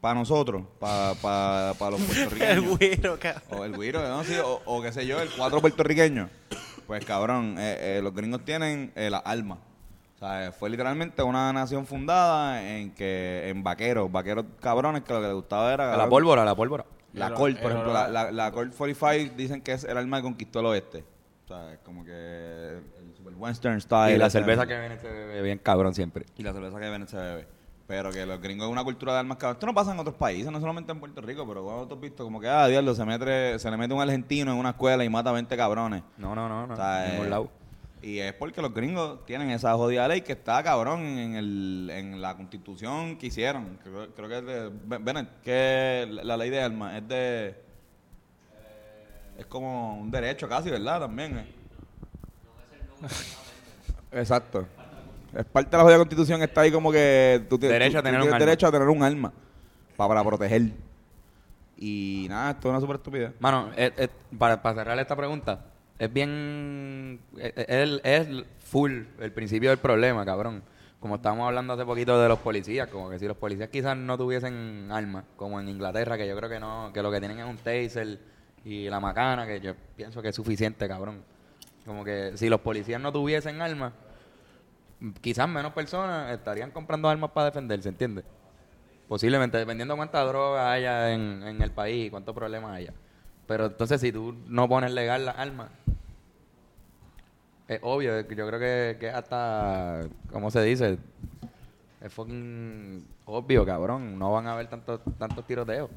A: para nosotros, para pa, pa los
B: El
A: puertorriqueños.
B: güiro, cabrón.
A: o el guiro, ¿no? Sí, o, o qué sé yo, el cuatro puertorriqueño. Pues cabrón, eh, eh, los gringos tienen eh, las armas. Sea, fue literalmente una nación fundada en que en vaqueros, vaqueros cabrones que lo que les gustaba era
C: A la
A: cabrón,
C: pólvora, la pólvora.
A: la Colt, por ejemplo, la, la, la Colt 45 dicen que es el arma que conquistó el oeste. O sea, es como que el super western style.
C: Y la
A: ese-
C: cerveza que viene se bebe bien cabrón siempre.
A: y la cerveza que beben se bebe. Pero que los gringos es una cultura de armas cabrón. Esto no pasa en otros países, no solamente en Puerto Rico, pero cuando tú has visto como que, ah, diablo, se, mete, se le mete un argentino en una escuela y mata 20 cabrones.
C: No, no, no, no.
A: O sea,
C: en ningún
A: eh,
C: lado.
A: Y es porque los gringos tienen esa jodida ley que está cabrón en, el, en la constitución que hicieron. Creo, creo que es de. Ven- Bennett, que la, ley de armas es de. es como un derecho casi, ¿verdad? También. eh. Exacto. Es parte de la jodida constitución, está ahí como que tú, tienes-
C: Derecho
A: tú-
C: a
A: tú
C: tener un
A: tienes
C: arma.
A: derecho a tener un arma pa- para, proteger. Y nada, esto es una super estupidez.
C: Mano, eh, eh, para, para cerrar esta pregunta, es bien. eh, eh, Es, full el principio del problema, cabrón. Como estábamos hablando hace poquito de los policías, como que si los policías quizás no tuviesen armas, como en Inglaterra, que yo creo que no, que lo que tienen es un taser y la macana, que yo pienso que es suficiente, cabrón. Como que si los policías no tuviesen armas, quizás menos personas estarían comprando armas para defenderse, ¿entiendes? Posiblemente, dependiendo de cuánta droga haya en, en el país y cuántos problemas haya. Pero entonces, si tú no pones legal las armas, es obvio, yo creo que, que hasta, ¿cómo se dice? Es fucking obvio, cabrón. No van a haber tantos tantos tiroteos.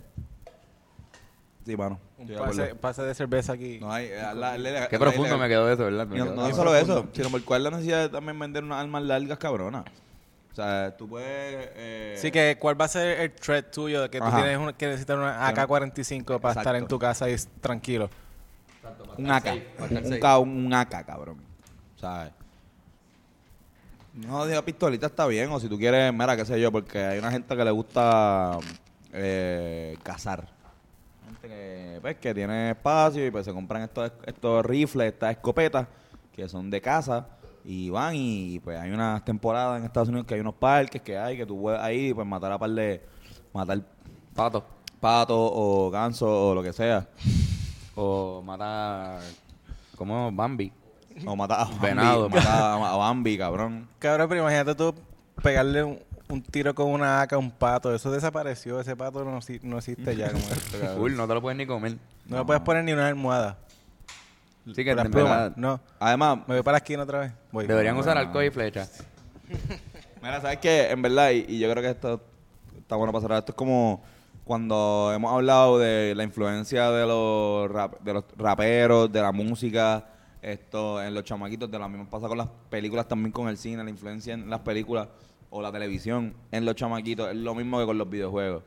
A: Sí, mano.
B: Un pase, pase de cerveza aquí.
A: No hay, eh, la- la- la-
C: Qué
A: la-
C: profundo
A: la-
C: me quedó eso, ¿verdad? Me
A: no,
C: quedó
A: no
C: tan
A: solo
C: profundo.
A: eso, sino por cuál la necesidad de también vender unas armas largas cabronas. O sea, tú puedes... Eh,
B: Sí, que cuál va a ser el threat tuyo de que tú
A: Ajá.
B: tienes una- que necesitar una AK-45 para estar en
A: Exacto.
B: tu casa y tranquilo.
A: Un AK.
C: Para estar
A: Un. K- un AK, cabrón. ¿Sabes? No, diga pistolita está bien, o si tú quieres, mira, qué sé yo, porque hay una gente que le gusta eh, cazar. Gente que, pues, que tiene espacio y pues se compran estos, estos rifles, estas escopetas, que son de caza, y van y pues hay unas temporadas en Estados Unidos que hay unos parques que hay, que tú puedes ahí pues matar a par de, matar
C: Pato.
A: patos o gansos o lo que sea.
C: O mata. como Bambi.
A: O matar a Bambi,
C: Venado.
A: matar a, Bambi, cabrón.
B: Cabrón, pero imagínate tú pegarle un, un tiro con una AK a un pato. Eso desapareció. Ese pato no, no existe ya. como esto, cabrón.
C: Full, no te lo puedes ni comer.
B: No le puedes poner ni una almohada.
C: Sí que
B: las plumas. No.
A: Además,
B: Me voy para la esquina otra vez. Voy.
C: Deberían usar
A: no.
C: alcohol y flecha.
A: Mira, ¿sabes qué? En verdad, y, y yo creo que esto está bueno para cerrar. Esto es como cuando hemos hablado de la influencia de los, rap- de los raperos, de la música, esto en los chamaquitos, de lo mismo pasa con las películas también con el cine, la influencia en las películas o la televisión en los chamaquitos. Es lo mismo que con los videojuegos.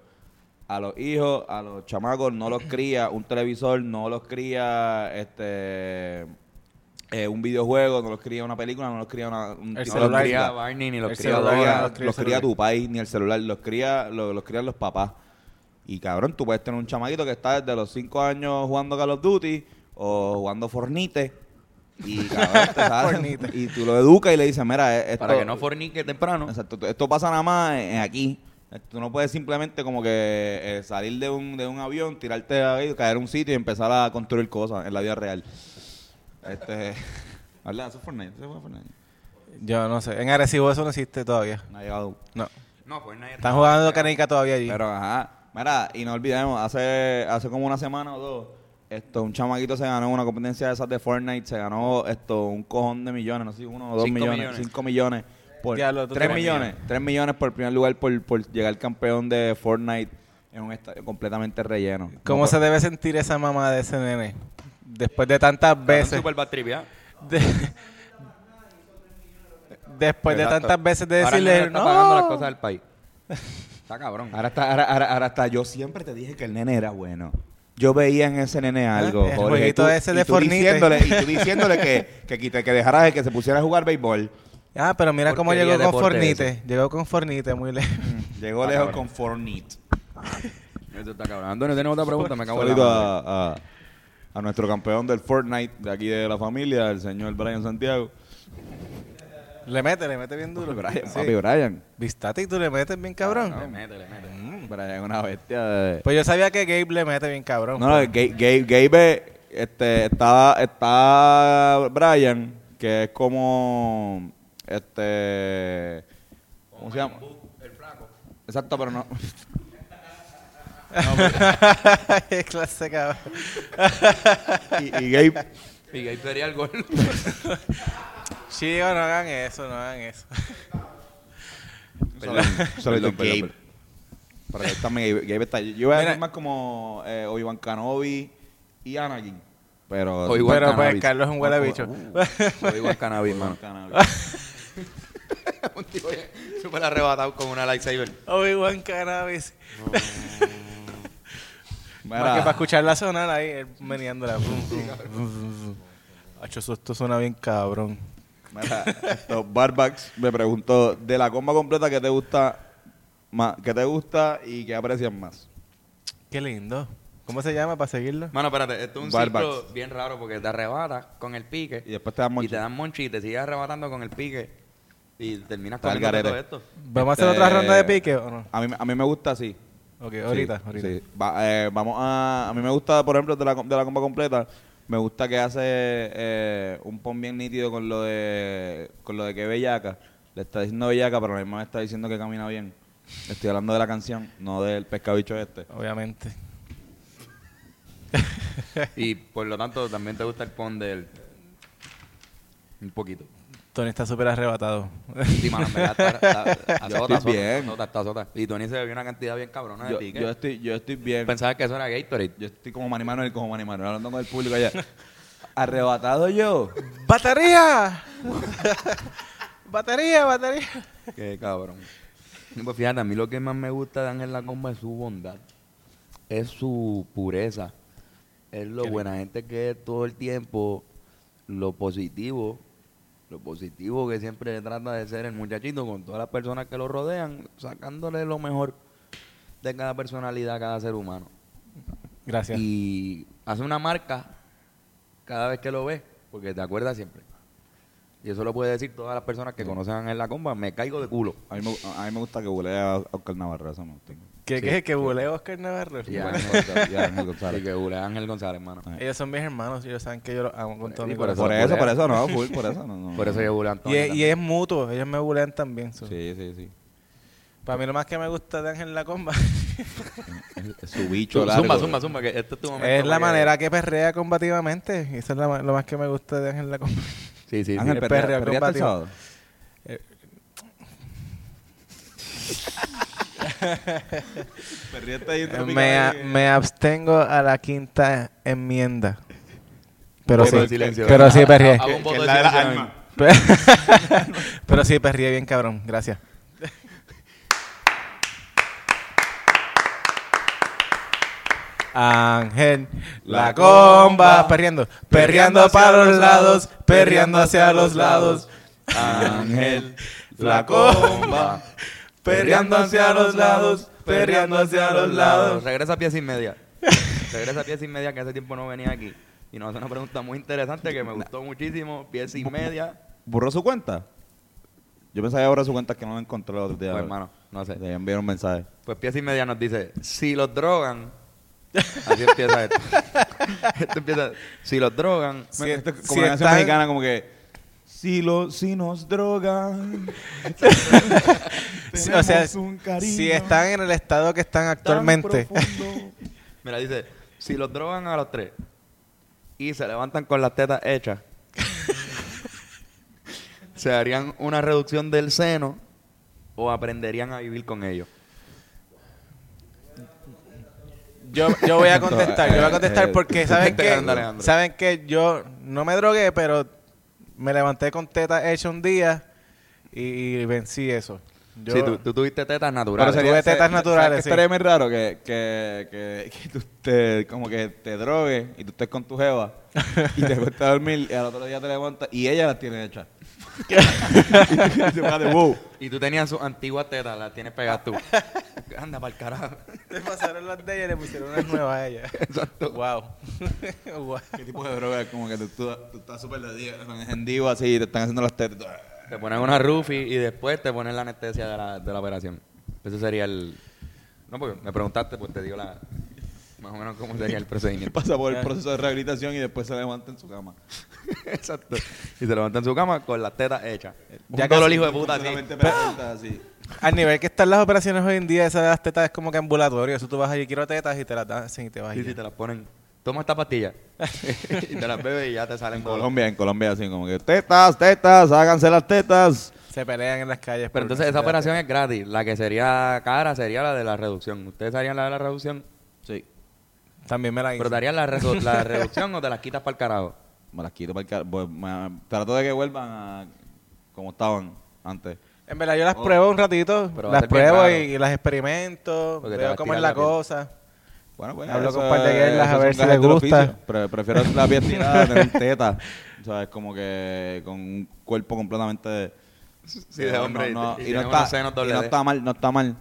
A: A los hijos, a los chamacos no los cría un televisor, no los cría este eh, un videojuego, no los cría una película, no los cría una, un
B: El
A: de
C: No los
B: celular.
C: cría. Barney ni los cría
A: Los
B: celular,
A: cría,
B: los cría
A: los cría
B: celular.
A: tu país ni el celular, los cría, los, los crían los papás. Y cabrón, tú puedes tener un chamaquito que está desde los 5 años jugando Call of Duty o jugando Fornite. Y cabrón, te y tú lo educas y le dices, mira, esto,
C: Para que no fornique temprano.
A: Exacto, esto pasa nada más en, en aquí. Tú no puedes simplemente como que eh, salir de un, de un avión, tirarte ahí, caer a un sitio y empezar a construir cosas en la vida real. Este, ¿verdad? Eso es Fortnite, eso es Fortnite.
B: Yo no sé. En Arecibo eso no existe todavía.
A: No ha llegado.
B: No.
C: No, Fortnite.
B: Están jugando canica todavía allí.
A: Pero ajá, mira, y no olvidemos, hace, hace como una semana o dos, esto, un chamaquito se ganó una competencia de esas de Fortnite, se ganó esto, un cojón de millones, no sé, uno o dos
C: Cinco
A: millones,
C: millones.
A: cinco millones. Por,
B: Diablo,
A: tres millones, tres millones por primer lugar por, por llegar campeón de Fortnite en un estadio completamente relleno.
B: ¿Cómo
A: No,
B: se debe sentir esa mamá de ese nene? Después de tantas veces.
C: Super bad trip, ¿ya?
B: de- después de tantas veces de
C: Ahora el
B: decirle,
C: nene está pagando las
B: no.
C: cosas del país. Está cabrón.
A: Ahora está, ahora, ahora, ahora está, yo siempre te dije que el nene era bueno. Yo veía en ese nene algo,
B: el
A: Jorge,
B: jueguito
A: tú-
B: ese
A: y
B: de
A: tú
B: Fornite.
A: diciéndole, y tú diciéndole que, que, quite- que dejara de que se pusiera a jugar béisbol.
B: Ah, pero mira cómo
C: Porquería
B: llegó con
C: deporte
B: Fornite. Llegó con Fornite muy lejos.
A: Llegó
C: Ah,
A: lejos con Fortnite.
C: Eso está cabrón. Antonio, ¿tienes otra pregunta? Me en la
A: Saludito
C: madre.
A: a, a, a nuestro campeón del Fortnite de aquí de la familia, el señor Brian Santiago.
B: Le mete, le mete bien duro.
A: Brian,
B: Sí.
A: papi Brian.
B: Vistati, tú le metes bien cabrón.
C: Le mete, le mete.
A: Brian es una bestia de...
B: Pues yo sabía que Gabe le mete bien cabrón.
A: No, no, Gabe, Gabe, Gabe, este, está, está Brian, que es como, este, ¿cómo se llama?
C: El flaco.
A: Exacto, pero no.
B: Qué clase cabrón.
A: Y, y Gabe,
C: Y ahí sería el gol.
B: Chicos, no hagan eso, no hagan eso.
C: Perdón,
A: Gabe.
C: perdón,
A: Que también Gabe, Gabe está. Yo voy a decir más como eh, Obi-Wan Kenobi y Anakin. Pero.
C: Obi-Wan
B: Pero pues. Carlos es un huele bicho.
C: Soy igual cannabis, mano.
A: Kenobi.
C: Un tipo súper arrebatado con una lightsaber.
B: Obi-Wan Cannabis. Más
A: Mira.
B: que para escucharla sonar ahí, él meneándola. Brum, brum, brum, brum, brum. Acho, eso- esto suena bien cabrón.
A: Mira, esto, Barbax me preguntó de la comba completa que te gusta más, que te gusta y que aprecias más.
B: Qué lindo. ¿Cómo se llama para seguirlo?
C: Mano, espérate, esto es un
A: Barbax.
C: ciclo bien raro porque te arrebatas con el pique
A: Y después te dan
C: y
A: monchi.
C: te dan monchi y te sigues arrebatando con el pique y terminas
A: Está el
C: comiendo todo
A: garete.
C: esto.
B: ¿Vamos a hacer
A: Este,
B: otra ronda de pique o no?
A: A mí, a mí me gusta así.
B: Ok, ahorita,
A: Sí,
B: ahorita.
A: sí. Va- eh, vamos a, a mí me gusta, por ejemplo, de la, de la comba completa, me gusta que hace eh, un pon bien nítido con lo de con lo de que bellaca. Le está diciendo bellaca, pero a la misma está diciendo que camina bien. Estoy hablando de la canción, no del pescabicho este.
B: Obviamente.
C: Y por lo tanto también te gusta el pon del... Un poquito.
B: Tony está súper arrebatado.
C: Sí, mano, en verdad está, está,
A: Yo
C: azota,
A: estoy
C: azota,
A: bien.
C: azota, está azota. Y Tony se bebió una cantidad bien cabrona de
A: Yo,
C: pique.
A: yo estoy, yo estoy bien.
C: Pensaba que eso era Gatorade.
A: Yo estoy como Manny Manuel, como Manny Manuel, hablando con el público allá. Arrebatado yo.
B: ¡Batería! ¡Batería, batería!
C: Qué cabrón. Pues fíjate, a mí lo que más me gusta de Ángel La Comba es su bondad. Es su pureza. Es lo buena gente que es todo el tiempo. Lo positivo. Lo positivo que siempre trata de ser el muchachito con todas las personas que lo rodean. Sacándole lo mejor de cada personalidad, cada ser humano.
B: Gracias.
C: Y hace una marca cada vez que lo ves, porque te acuerdas siempre. Y eso lo puede decir todas las personas que conocen a Ángel La Comba. Me caigo de culo.
A: A mí me, a mí me gusta que bulea a Oscar Navarro, eso me gusta.
B: ¿Qué,
C: sí.
B: qué? ¿Que buleo Oscar Navarro?
C: Y a Ángel González.
A: Y a Ángel González.
C: Y que bulea a Ángel González, hermano.
B: Ellos son mis hermanos y ellos saben que yo los amo con todo mi
C: por
B: corazón.
A: Por
C: Eso,
A: por eso, no, full, por eso. No, no,
C: Por eso yo buleo a
B: Y,
C: Antonio
B: es- y
C: también.
B: es mutuo, ellos me bulean también. so.
A: Sí, sí, sí.
B: Para mí lo más que me gusta de Ángel La Comba
A: Es su bicho largo.
C: Zumba, zumba, zumba, que este es tu momento.
B: es la manera que perrea combativamente. Y eso es la lo más que me gusta de Ángel La Comba.
C: Sí, sí, sí.
A: Ángel,
B: el
A: perrea,
B: perreo
A: perrea hasta el sábado. En
B: me, a- me abstengo a la quinta enmienda. Pero sí,
C: silencio.
B: pero sí perrié. Pero sí perrié bien cabrón. Gracias. Ángel, la comba, perreando, perreando para los lados, perreando hacia los lados.
C: Ángel,
B: la comba, perreando hacia los lados, perreando hacia los lados.
C: Regresa a pies y media. Regresa a pies y media, que hace tiempo no venía aquí. Y nos hace una pregunta muy interesante que me gustó muchísimo. Pies y media.
A: ¿Borró su cuenta? Yo pensaba que borró su cuenta que no la encontré el otro día.
C: Pues, hermano, no sé.
A: Le enviaron un mensaje.
C: Pues pies y media nos dice, si los drogan, así empieza esto. esto empieza, si los drogan,
B: Si-
A: Esto es
B: si
A: como una canción
B: están-
A: mexicana, como que. Si, lo, si nos drogan.
B: O sea,
A: un cariño
B: si están en el estado que están actualmente,
C: mira, dice, si los drogan a los tres y se levantan con las tetas hechas, se harían una reducción del seno o aprenderían a vivir con ellos.
B: Yo, yo voy a contestar, yo voy a contestar
A: Eh,
B: porque saben que, saben que yo no me drogué, pero me levanté con teta hecha un día y, y vencí eso. Yo,
C: Sí, tú, tú tuviste tetas
A: Pero
C: naturales.
B: sería- tuve tetas
A: ¿sabes-
B: naturales,
A: ¿sabes qué
B: sí.
A: estaría muy raro que, que, que, que tú te, como que te drogues y tú estés con tu jeva y te cuesta dormir y al otro día te levantas y ella las tiene hechas. Y tú vas de wow.
C: Y tú tenías sus antiguas tetas, las tienes pegadas tú. Anda para el carajo.
B: le pasaron las de ella y le pusieron unas nuevas a ella.
C: Exacto.
B: Wow. Wow.
A: ¿Qué tipo de droga? Como que tú, tú, tú estás súper de día, en divo así, te están haciendo las tetas.
C: Te ponen una rufi y después te ponen la anestesia de la, de la operación. Ese sería el... No, porque me preguntaste, pues te digo la... Más o menos cómo sería el procedimiento.
A: pasa por el proceso de rehabilitación y después se levanta en su cama.
C: Exacto. Y se levanta en su cama con las tetas hechas.
B: Ya
C: dolor
B: casi-
C: hijo de puta así.
B: Al nivel que están las operaciones hoy en día, esa de las tetas es como que ambulatorio. Eso tú vas allí, quiero tetas y te las dan así y te vas y
C: sí,
B: ya.
C: te las ponen. Toma esta pastilla. y te las bebes y ya te salen
A: En. Colombia, en Colombia así como que tetas, tetas, háganse las tetas.
B: Se pelean en las calles.
C: Pero entonces esa operación es gratis. La que sería cara sería la de la reducción. ¿Ustedes harían la de la reducción?
B: También me la hice.
C: ¿Pero te la, reso- la reducción o te las quitas para el carajo?
A: Me las quito para el car- pues, me- Trato de que vuelvan a como estaban antes.
B: En verdad, yo las
A: Oh.
B: pruebo un ratito.
C: Pero va a
B: las
C: ser bien
B: pruebo
C: raro.
B: y, y las experimento.
C: Porque te
B: veo
C: vas a
B: cómo es
C: tirar
B: la
C: la piel.
B: cosa.
A: Bueno, pues
B: Hablo con un par de guerras a ver si les gusta.
A: prefiero la piel tirada tener teta. O sea, es como que con un cuerpo completamente...
C: Sí, de hombre,
A: No, no,
C: y tiene
A: no
C: unos
A: está,
C: senos
A: y
C: doble
A: no
C: D.
A: está mal, no está mal.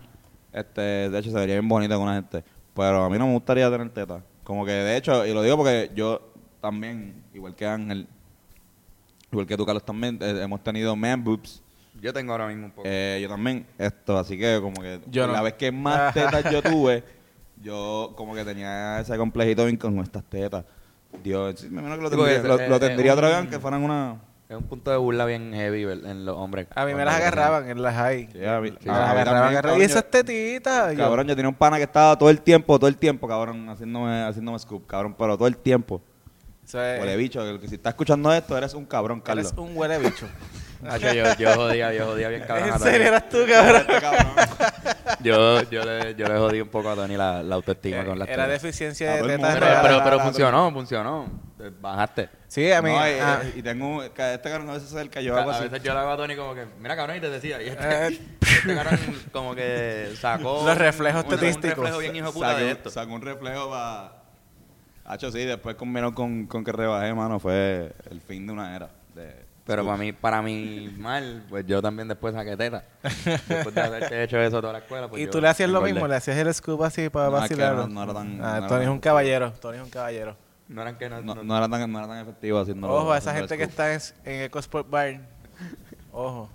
A: Este, de hecho, se vería bien bonita con una gente. Pero a mí no me gustaría tener teta. Como que, de hecho, y lo digo porque yo también, igual que Ángel, igual que tú, Carlos, también, eh, hemos tenido man boobs.
C: Yo tengo ahora mismo un poco.
A: Eh, yo también, esto, así que como que
B: Yo no.
A: la vez que más tetas yo tuve, yo como que tenía ese complejito con estas tetas. Dios, sí, me imagino que lo
C: Sí,
A: tendría, lo,
C: es-
A: tendría
C: es
A: otra vez
C: un-
A: aunque fueran una...
C: es un punto de burla bien heavy en los hombres.
B: A mí me las agarraban en las high.
A: Sí, a mí-
B: Me
A: a
B: las
A: mí
B: agarraban, agarraban. Y esas tetitas.
A: Cabrón, yo tenía un pana que estaba todo el tiempo, todo el tiempo, cabrón, haciéndome, haciéndome scoop, cabrón, pero todo el tiempo.
B: Eso es-
A: Huele bicho, que, si estás escuchando esto, eres un cabrón, Carlos.
B: Eres un huele bicho.
C: Yo, yo jodía, yo jodía bien cabrón. a
B: ¿En
C: Tony.
B: serio eras tú, cabrón?
A: Este.
C: Yo, yo, le, yo le jodí un poco a Tony la, la autoestima con las
B: Era
C: tetas.
B: deficiencia de tetas.
C: Pero, pero, funcionó, funcionó. Bajaste.
B: Sí, a mí.
A: No, y,
B: ah,
A: y tengo, este cabrón a veces se acerca, yo
C: A,
A: hago
C: a veces yo le hago a Tony como que, mira cabrón, y te decía. Y este,
B: Eh.
C: este cabrón como que sacó.
B: Los reflejos
C: un- un reflejo bien hijo de puta
A: Saqué,
C: de
A: un-
C: esto.
A: saqué un reflejo para... Hacho, sí, después combinó con, con que rebajé, mano, fue el fin de una era. De,
C: Pero para mí, para mí mal, pues yo también después saqué teta. Después de haberte hecho eso toda la escuela. Pues
B: y tú le hacías lo mismo, le hacías el scoop así para
A: No,
B: vacilarlo.
A: no- no era tan-
B: Ah,
A: no era
B: Tony es un caballero, Tony es un caballero.
C: No eran que no.
A: no,
C: no-
A: no era tan, no era tan efectivo haciendo
B: Ojo, a esa gente que está en, en Eco Sport Bar. Ojo.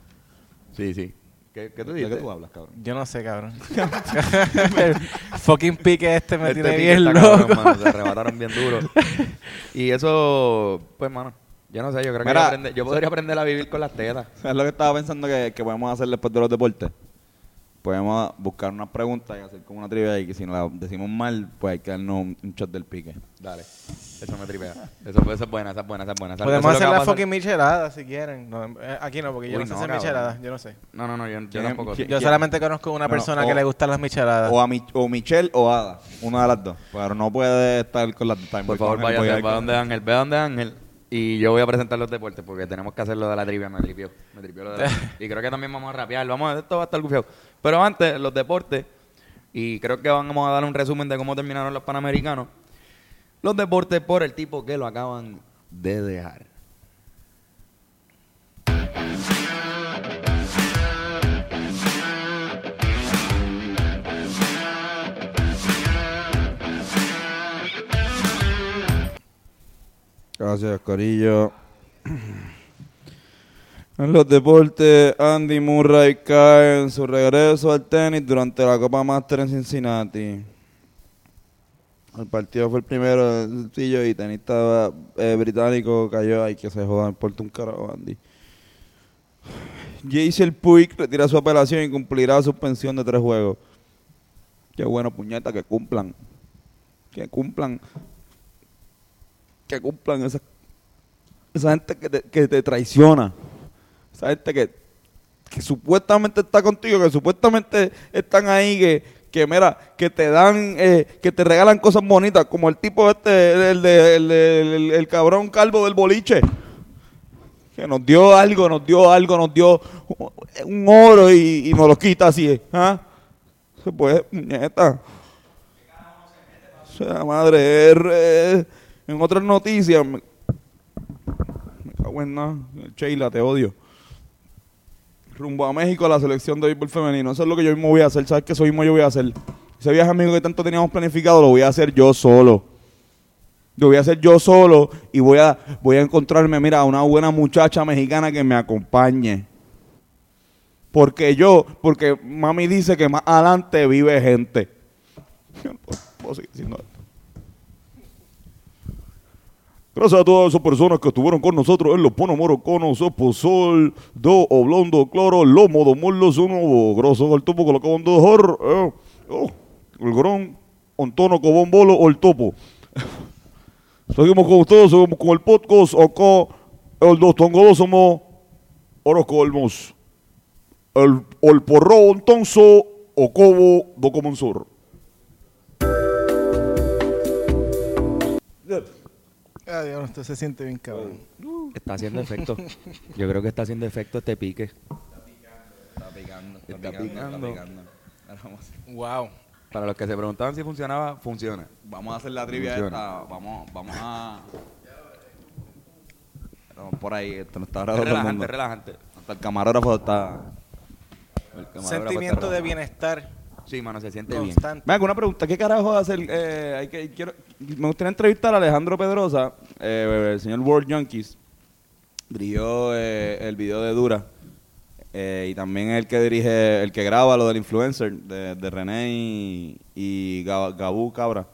C: Sí, sí. ¿Qué, qué tú
A: ¿De
C: dices?
A: qué tú hablas, cabrón?
B: Yo no sé, cabrón. el fucking pique este me
C: Este
B: tiene bien
C: está cabrón,
B: loco.
C: mano, se arrebataron bien duro. y eso, pues, mano, yo no sé, yo creo que yo, aprende- yo podría aprender a vivir con las tetas.
A: ¿Sabes lo que estaba pensando que, que podemos hacer después de los deportes? Podemos buscar unas preguntas y hacer como una trivia y que si nos la decimos mal, pues hay que darnos un, un shot del pique.
C: Dale. Eso me tripea. Eso, eso es buena, esa es buena, esa es buena.
B: Podemos hacer la fucking michelada si quieren. No, eh, aquí no, porque yo
C: Uy,
B: no sé
C: no,
B: hacer
C: cabrón.
B: michelada. Yo no sé.
C: No, no, no, yo, yo
A: ¿Quién-
C: tampoco.
A: quién-
B: Yo solamente conozco una
A: No,
B: persona
A: o-
B: que le gustan las micheladas.
A: O, a Mi- o Michelle o Ada, una de las dos. Pero no puede estar con las dos.
C: Por
A: voy
C: favor,
A: con él, voy
C: váyase,
A: a ir
C: va
A: con-
C: donde Ángel, ve donde Ángel. Y yo voy a presentar los deportes porque tenemos que hacer lo de la trivia. Me tripió. Me tripió lo de la Y creo que también vamos a rapear. Vamos a esto va a estar gufiado. Pero antes, los deportes. Y creo que vamos a dar un resumen de cómo terminaron los panamericanos. Los deportes por el tipo que lo acaban de dejar.
A: Gracias, Corillo. En los deportes, Andy Murray cae en su regreso al tenis durante la Copa Master en Cincinnati. El partido fue el primero del sencillo y tenista eh, británico cayó. Ay, que se joda, importa un carajo, Andy. Jason Puig retira su apelación y cumplirá suspensión de tres juegos. Qué bueno, puñeta, que cumplan. Que cumplan que cumplan esa, esa gente que te, que te traiciona, esa gente que, que supuestamente está contigo, que supuestamente están ahí, que, que mira, que te dan, eh, que te regalan cosas bonitas, como el tipo este, el, de- el, el- el cabrón calvo del boliche, que nos dio algo, nos dio algo, nos dio un oro y, y nos lo quita así, ¿ah? Se puede, muñeta. O sea, madre. En otras noticias, me, me cago en nada. Sheila, te odio. Rumbo a México, la selección de béisbol femenino. Eso es lo que yo mismo voy a hacer. ¿Sabes qué? Eso mismo yo voy a hacer. Ese viaje amigo que tanto teníamos planificado, lo voy a hacer yo solo. Lo voy a hacer yo solo y voy a, voy a encontrarme, mira, una buena muchacha mexicana que me acompañe. Porque yo, porque mami dice que más adelante vive gente. Yo no puedo- puedo seguir diciendo esto. Gracias a todas esas personas que estuvieron con nosotros en los Pono Morocono, Soposol, Do, Oblondo, Cloro, Lomo, do Mollo, Suno, Grosso, el topo que lo acaban de dejar, eh, oh, el gran Antonio Cobón Bolo o el topo. Seguimos con ustedes, seguimos con el podcast, acá, el dos Tongo somos Orozco Olmos, el, el porro Ontonso, o Cobo, do
B: Ay, Dios, esto se siente bien cabrón.
C: Está haciendo efecto. Yo creo que está haciendo efecto este pique.
A: Está picando,
C: Está picando.
A: Ahora vamos a hacer-
B: Wow.
C: Para los que se preguntaban si funcionaba, funciona.
A: Vamos a hacer la trivia
C: Funciona.
A: esta. Vamos, vamos a. Estamos por ahí, esto no está
C: Es
A: grabando todo el
C: relajante, relajante.
A: Hasta el camarógrafo está. el camarógrafo
B: Sentimiento
A: está
B: de bienestar
C: Sí, mano, se siente bien.
B: constante.
A: Venga, una pregunta. ¿Qué carajo a hacer? Eh, hay que, quiero, me gustaría entrevistar a Alejandro Pedrosa, eh, el señor World Junkies. Dirigió eh, el video de Dura. eh, y también el que dirige, el que graba lo del influencer de, de René y, y Gab- Gabú Cabra.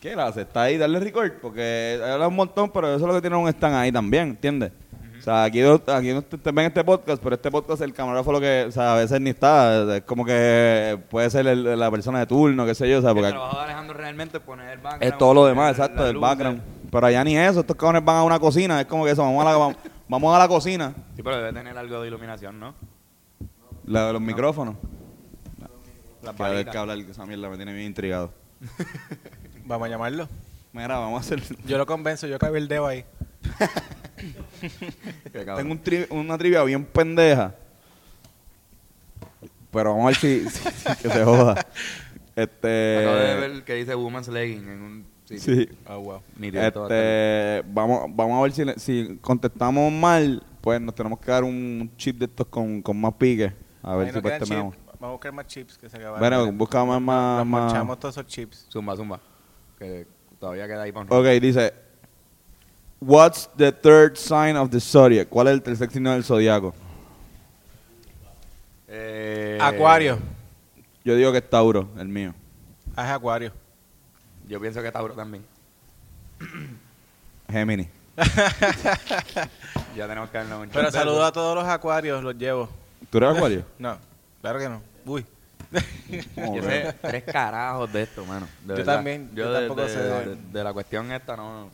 A: ¿Qué él hace? Está ahí, darle record, porque habla un montón, pero eso es lo que tiene un stand ahí también, ¿entiendes? O sea, aquí, no- aquí no te, te ven este podcast, pero este podcast el camarógrafo lo que, o sea, a veces ni está, es como que puede ser el- la persona de turno, qué sé yo, o sea,
C: El
A: porque
C: trabajo de Alejandro realmente es poner el background.
A: es todo lo demás, exacto, el background. Pero allá ni eso, estos cabrones van a una cocina, es como que eso, vamos a la, vamos, vamos a la cocina,
C: Sí, pero debe tener algo de iluminación, ¿no?
A: la de los micrófonos.
C: Las
A: Cada vez
C: balitas.
A: que hablar esa mierda me tiene bien intrigado.
B: Vamos a llamarlo.
A: Mira, vamos a hacer...
B: Yo lo convenzo, yo cabildeo ahí.
C: Qué cabrón.
A: Tengo un tri- una trivia bien pendeja. Pero vamos a ver si, si- si- que se joda. Este.
C: Acabo de ver que dice Woman's Legging en un sitio.
A: Sí.
B: Oh, wow.
C: Nítido, esto va a estar-
A: Este, vamos, vamos a ver si, le- si contestamos mal, pues nos tenemos que dar un chip de estos con, con más pique. A ver
B: Ahí
A: si
B: no
A: pues
B: quedan
A: terminamos.
B: chips. Vamos a buscar más chips que se acabaron.
A: Bueno, buscamos más.
B: Nos
A: más
B: mochamos todos esos chips.
C: Zumba, zumba. Que todavía queda ahí para un
A: ok, dice. What's the third sign of the zodiac? ¿Cuál es el tercer signo del zodiaco?
C: Eh,
B: Acuario.
A: Yo digo que es Tauro, el mío.
B: Ah, es acuario.
C: Yo pienso que Tauro también.
A: Gemini.
C: Ya tenemos que darnos un
B: Pero saludo a todos los acuarios, los llevo.
A: ¿Tú eres Acuario?
B: No, claro que no. Uy.
A: ¿Cómo
C: Yo sé tres carajos de esto, mano. de
B: Yo
C: verdad.
B: también, yo
C: de,
B: tampoco
C: de-
B: sé de-
C: de- de la cuestión esta, no.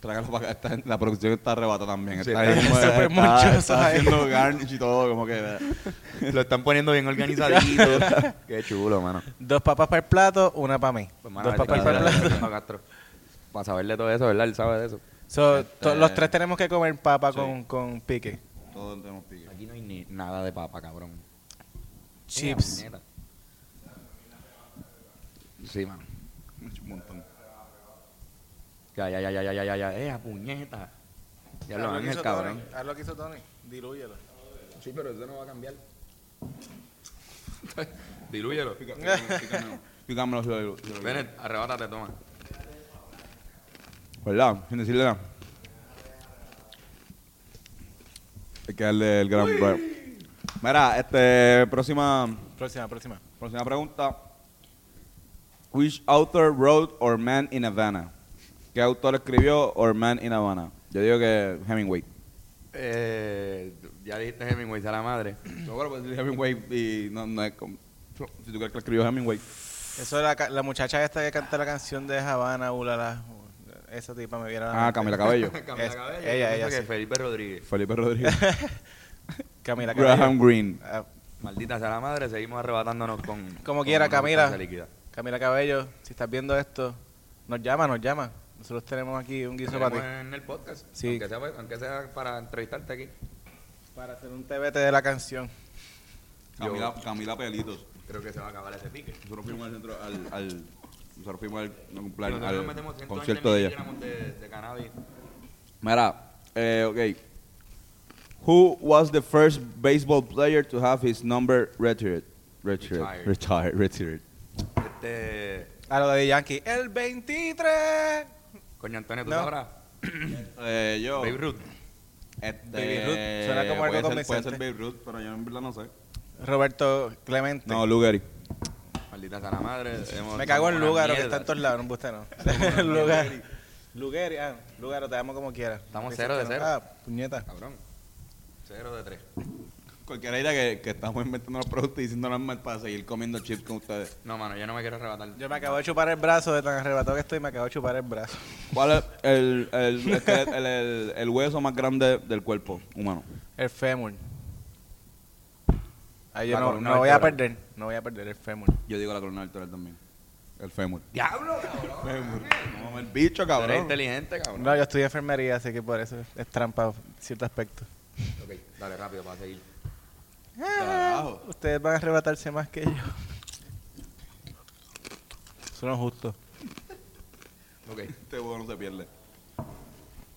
A: Tráigalo para acá. La producción está arrebata también.
C: Sí,
A: está
C: está
A: ahí como-
B: súper
A: está-
B: monchosa
A: está haciendo garnish y todo, como que...
C: Lo están poniendo bien organizadito. Qué chulo, mano.
B: Dos papas para el plato, una para mí.
C: Pues, mano,
B: Dos papas para el plato.
C: Castro. Para saberle todo eso, ¿verdad? Él sabe de eso.
B: So,
A: Este-
B: los tres tenemos que comer papa
A: Sí.
B: con, con pique.
A: Todos tenemos pique.
C: Aquí no hay ni nada de papa, cabrón.
B: Chips.
C: Eh. Sí, mano. Ya, ya, ya, ya, ya, ya, ya, ya. Eh, a puñeta. Ya lo ángel,
B: hizo
C: cabrón.
B: Tony. Haz lo que hizo Tony. Dilúyelo.
C: Sí, pero eso no va a cambiar. Dilúyelo.
A: Pícamelo si lo-
C: Ven, arrebátate, toma.
A: ¿Verdad? Sin decirle nada. Hay que darle el gran break. Mira, este, próxima,
B: Próxima, próxima.
A: próxima pregunta. Which author wrote Or Man in Havana? ¿Qué autor escribió Or Man in Havana? Yo digo que Hemingway.
C: Eh, ya dijiste Hemingway a la madre.
A: Yo creo que decir Hemingway y no, no es como... Si tú crees que lo escribió Hemingway.
B: Eso es la, la muchacha esta que canta la canción de Havana, ulala. Esa tipa me viera.
A: Ah, Camila Cabello.
C: Camila
B: Es-
C: Cabello.
B: ella, ella,
C: que
B: sí.
C: Felipe Rodríguez.
A: Felipe Rodríguez.
B: Camila Cabello.
A: Graham Greene.
B: Ah,
C: Maldita sea la madre, seguimos arrebatándonos con.
B: Como
C: con
B: quiera, Camila. Camila Cabello, si estás viendo esto, nos llama, nos llama. Nosotros tenemos aquí un guiso para ti.
C: En el podcast.
B: Sí.
C: Aunque sea, aunque sea para entrevistarte aquí.
B: Para hacer un TBT de la canción.
A: Camila, Camila Pelitos.
C: Creo que se va a acabar ese pique.
A: Nosotros fuimos al centro, al, al nosotros fuimos al, no, cumpleaños,
C: Nosotros
A: al
C: nos metemos 120
A: concierto de ella.
C: de, de cannabis.
A: Mira, eh, ok. Who was the first baseball player to have his number retired? Retired.
C: Retired.
A: Retired. Retired.
C: Este.
B: A lo de Yankee. El 23.
C: Coño, Antonio, ¿tú
B: No.
C: sabrás?
A: Eh, yo.
C: Babe Ruth.
A: Este,
B: Baby Ruth, suena como algo
A: puede ser, puede
B: convincente.
A: ser Babe Ruth, pero yo en verdad no sé.
B: Roberto Clemente.
A: No, Lugeri.
C: Maldita sea la madre. hemos-
B: Me cago en
C: una
B: Lugaro, que
C: mierda.
B: está en todos lados. No, usted no. Lugar. Lugari, ah, Lugaro, te amo como quieras.
C: Estamos cero de
B: que no.
C: cero.
B: Ah, puñeta.
C: Cabrón. Cero de tres.
A: Cualquiera dirá que, que estamos inventando los productos y diciéndolos mal para seguir comiendo chips con ustedes.
C: No, mano, yo no me quiero arrebatar.
B: Yo me acabo de chupar el brazo de tan arrebatado que estoy, me acabo de chupar el brazo.
A: ¿Cuál es el, el, el, el, el- el hueso más grande del cuerpo humano?
B: El fémur. Ahí yo
A: La
B: no,
A: columna
B: no voy a
A: vertebral.
B: perder, no voy a perder el fémur.
A: Yo digo la columna vertebral también. El fémur.
C: ¡Diablo, cabrón!
A: Fémur. No, el bicho,
C: Tú eres
A: cabrón.
C: inteligente, cabrón.
B: No, yo estudié enfermería, así que por eso es trampa en cierto aspecto.
C: Ok, dale rápido para seguir.
A: Carajo.
B: Ustedes van a arrebatarse más que yo. Eso no es justo.
C: Ok.
A: Este juego no se pierde.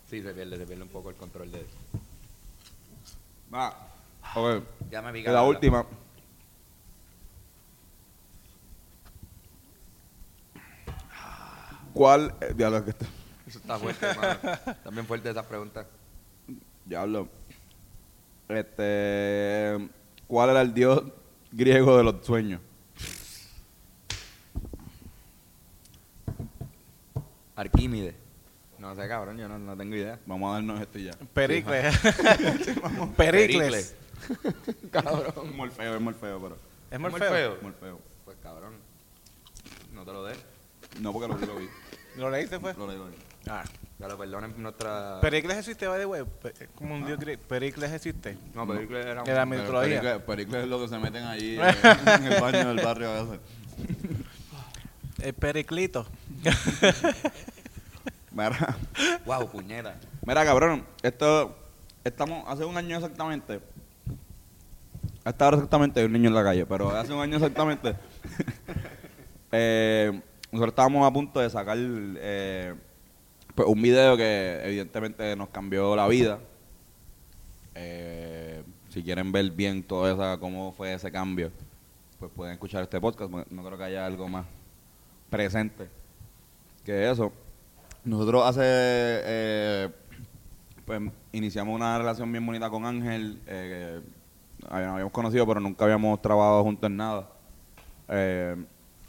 C: Sí, se pierde, se pierde un poco el control de
A: Va. Ok.
C: Ya me vi
A: La última. ¿Cuál? eh, diablo, que está.
C: Eso está fuerte, hermano. También fuerte esas preguntas.
A: Diablo. Este. ¿Cuál era el dios griego de los sueños?
C: Arquímedes. No sé, cabrón, yo no, no tengo idea.
A: Vamos a darnos esto y ya.
B: Pericles. Pericles.
C: cabrón.
A: Morfeo, es Morfeo, pero.
B: Es Morfeo.
C: feo.
A: Morfeo.
C: Pues cabrón. No te lo dé.
A: No, porque lo vi, lo vi.
B: ¿Lo leíste fue?
A: Lo leí, lo leí.
B: Ah.
C: Claro, perdonen nuestra.
B: Pericles existe, by the way. Como un dios griego. Pericles existe.
C: no, Pericles era un.
B: Mitología.
A: Pericles, Pericles es lo que se meten allí en, en el baño del barrio a veces.
B: El periclito.
A: Mira,
C: Wow, puñeta.
A: mira, cabrón, esto, estamos, hace un año exactamente, a esta hora exactamente hay un niño en la calle, pero hace un año exactamente, eh, nosotros estábamos a punto de sacar eh, pues, un video que evidentemente nos cambió la vida. Eh, si quieren ver bien todo eso, cómo fue ese cambio, pues pueden escuchar este podcast. porque No creo que haya algo más presente que eso. Nosotros hace, eh, pues iniciamos una relación bien bonita con Ángel, eh, habíamos conocido pero nunca habíamos trabajado juntos en nada. Eh,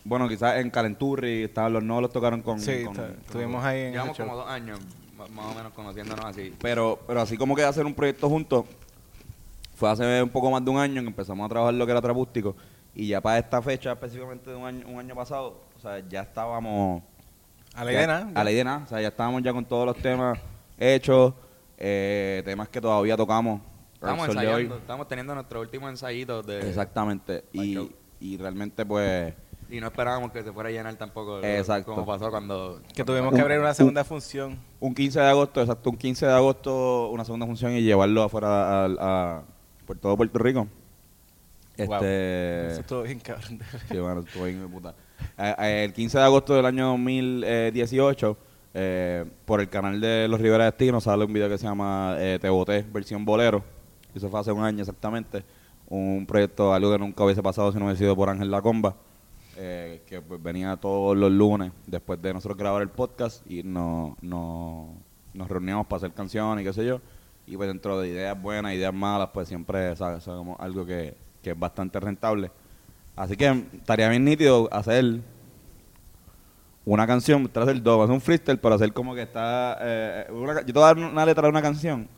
A: bueno, quizás en Calenturri, estaban los no los tocaron con...
B: Sí,
A: con-
B: está- estuvimos ahí en
C: Llevamos como dos años, más o menos, conociéndonos así.
A: Pero, pero así como que hacer un proyecto juntos, fue hace un poco más de un año que empezamos a trabajar lo que era Trapústico. Y ya para esta fecha, específicamente de un año, un año pasado, o sea, ya estábamos...
B: A la idea, ¿no?
A: A la idea, nada. O sea, ya estábamos ya con todos los temas hechos, eh, temas que todavía tocamos.
C: Estamos ensayando, estamos teniendo nuestro último ensayito de...
A: Exactamente. Y, y realmente, pues...
C: Y no esperábamos que se fuera a llenar tampoco.
A: Exacto.
C: Como pasó cuando...
B: Que tuvimos
A: Un-
B: que abrir una
A: un-
B: segunda función.
A: Un 15 de agosto, exacto, un 15 de agosto, una segunda función y llevarlo afuera a, a- por todo Puerto Rico.
B: Wow.
A: Este,
B: Eso estuvo bien cabrón.
A: sí, bueno, estuvo bien de puta. El 15 de agosto del año 2018, eh, por el canal de Los Rivera Destino, sale un video que se llama eh, Te Boté, versión bolero. Eso fue hace un año exactamente. Un proyecto, algo que nunca hubiese pasado si no hubiese sido por Ángel Lacomba, eh, que pues, venía todos los lunes después de nosotros grabar el podcast y no, no- nos reuníamos para hacer canciones y qué sé yo. Y pues dentro de ideas buenas, ideas malas, pues siempre sa- sacamos algo que, que es bastante rentable. Así que estaría bien nítido hacer una canción, tras el dos, hacer un freestyle, pero hacer como que está... eh, una yo te voy a dar una letra de una canción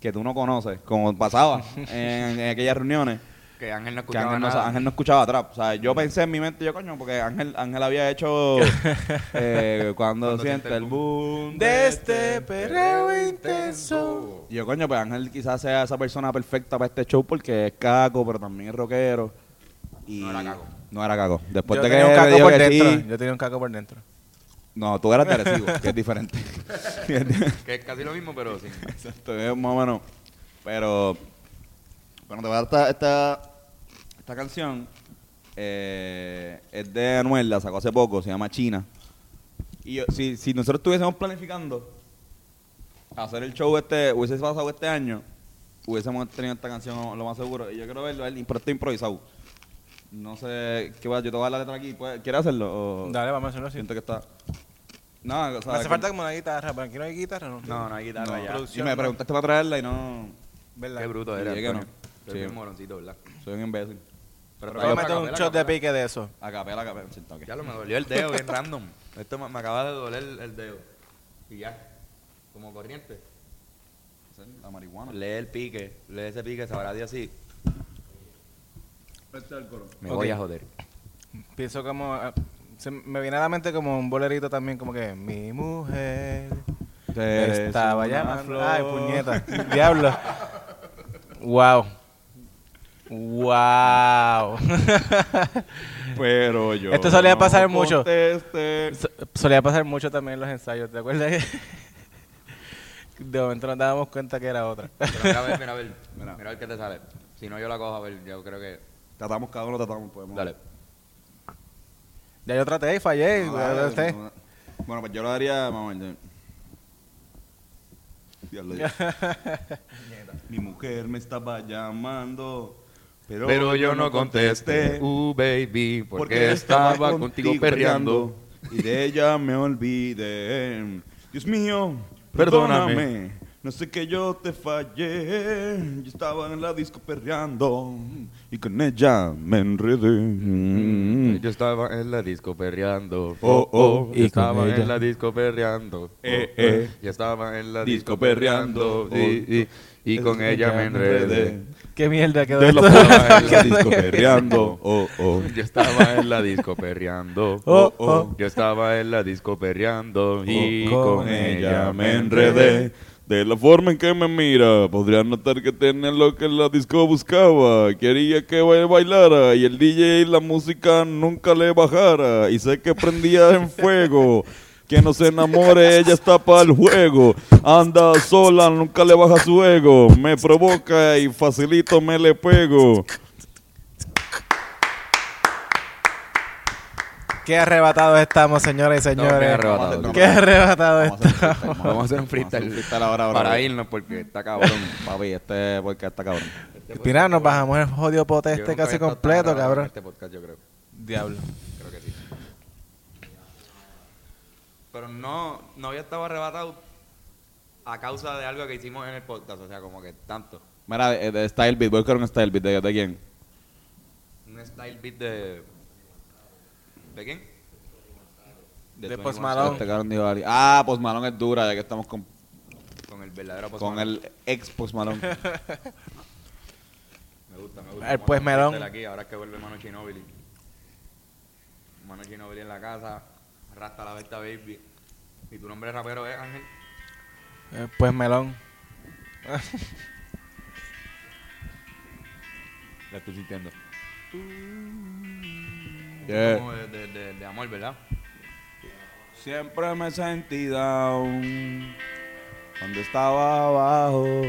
A: que tú no conoces, como pasaba en, en aquellas reuniones,
C: Que Ángel no
A: que
C: escuchaba
A: Ángel no,
C: nada.
A: Ángel no escuchaba trap. O sea, yo pensé en mi mente, yo coño, porque Ángel, Ángel había hecho eh, cuando,
C: Cuando
A: siente el boom
B: De este perreo intenso.
A: y yo, coño, pues Ángel quizás sea esa persona perfecta para este show porque es caco, pero también es rockero. Y
C: No era caco.
A: No era caco. Después
B: Yo
A: de que
B: tenía un caco
A: dijo
B: por
A: que
B: dentro.
A: sí-
B: Yo tenía un caco por dentro.
A: No, tú eras de Arecibo, que es diferente.
C: Que es casi lo mismo, pero sin...
A: Exacto, es más o menos. Pero, bueno, te voy a dar esta, esta, esta canción. eh, es de Anuel, la sacó hace poco, se llama China. Y yo- si, si nosotros estuviésemos planificando hacer el show este, hubiese pasado este año, hubiésemos tenido esta canción lo más seguro. Y yo quiero verlo, él, pero está improvisado. No sé, ¿qué va? Yo te voy a dar la letra aquí. ¿puedes- ¿Quieres hacerlo? O
B: Dale, vamos a hacerlo así.
A: Siento que está... No, o sea,
B: Me hace falta como una guitarra. ¿Para aquí no hay guitarra? No,
C: No, no hay guitarra
A: no,
C: ya.
A: Y me preguntaste para traerla y no...
B: ¿Verdad?
C: Qué bruto. Soy
A: Sí.
C: moroncito, ¿verdad?
A: Soy un imbécil.
C: Pero
B: a meter un
C: capela,
B: shot de pique de eso.
A: A capela, a capela.
C: Ya lo me dolió el dedo bien random. Esto me, me acaba de doler el, dedo. Y ya. Como corriente.
A: La marihuana.
C: Lee el pique. Lee ese pique, sabrá Dios así.
A: Este es el coro.
C: Me voy a joder.
B: Pienso como... ah, se me viene a la mente como un bolerito también, como que mi mujer estaba llamando. Ay, puñeta. Diablo. Wow. Wow.
A: Pero yo.
B: Esto solía
A: no
B: pasar mucho. So- Solía pasar mucho también en los ensayos, ¿te acuerdas? De momento nos dábamos cuenta que era otra.
C: Pero mira a ver, mira a ver.
A: Mira.
C: Mira a ver qué te sale. Si no, yo la cojo a ver, yo creo que...
A: Tratamos, cada uno tratamos. Podemos.
C: Dale.
B: Ya yo traté y fallé.
A: No,
B: ya
A: dale,
B: traté.
A: no, no. Bueno, pues yo lo daría. Vamos a ver. Mi mujer me estaba llamando. Pero,
C: Pero yo no contesté, uh, baby, porque estaba contigo perreando.
A: Y de ella me olvidé. Dios mío,
C: Perdóname.
A: perdóname. No sé que yo te fallé. Yo estaba en la disco perreando. Y con ella me enredé.
C: Yo estaba en la disco perreando.
A: Oh, oh.
C: Yo
B: Y
C: estaba en la disco perreando.
A: Eh, eh.
C: Yo estaba en la
A: Disco
C: disco perreando.
A: perreando.
C: Y, y- y con ella me enredé.
B: Qué mierda quedó esto.
A: forma en la disco perreando. Oh, oh.
C: Yo estaba en la disco perreando.
B: Oh, oh.
C: Yo estaba en la disco perreando. Y
B: Oh,
C: con
A: Con
C: ella
A: me enredé. De la forma en que me mira, podría notar que tenía lo que la disco buscaba. Quería que ba- bailara y el DJ la música nunca le bajara. Y sé que prendía en fuego. Que no se enamore, ella está para el juego. Anda sola, nunca le baja su ego. Me provoca y facilito me le pego.
B: Qué arrebatados estamos, señoras y señores.
C: qué arrebatados.
B: Qué arrebatados
A: Vamos a hacer
B: estamos.
A: freestyle,
C: Vamos a hacer un freestyle.
A: ahora, ahora,
C: Para irnos porque está cabrón.
A: Papi, este porque está cabrón.
B: Mira, nos bajamos el jodido pote este casi completo, cabrón.
C: Este podcast, yo creo.
B: Diablo.
C: Creo que sí. Pero no, no había estado arrebatado a causa de algo que hicimos en el podcast. O sea, como que tanto.
A: Mira, de, de Style Beat, voy a buscar un Style Beat. ¿De, de quién?
C: Un style beat de. ¿De quién?
B: De
C: 21
B: Post Malone.
A: Este cabrón dijo alguien. Ah, Post Malone es dura, ya que estamos con,
C: Con el verdadero Post
A: con
C: Malone.
A: el ex Post Malone.
C: Me gusta, me gusta.
B: El pues melón.
C: freestyle Aquí, ahora es que vuelve Mano Ginobili. Mano Ginobili en la casa. Rasta la Berta Baby. ¿Y tu nombre de rapero es Ángel?
B: Eh, Pues melón.
C: La estoy sintiendo.
A: Yeah.
C: Como de, de- de- de amor, ¿verdad?
A: Siempre me sentí down cuando estaba abajo.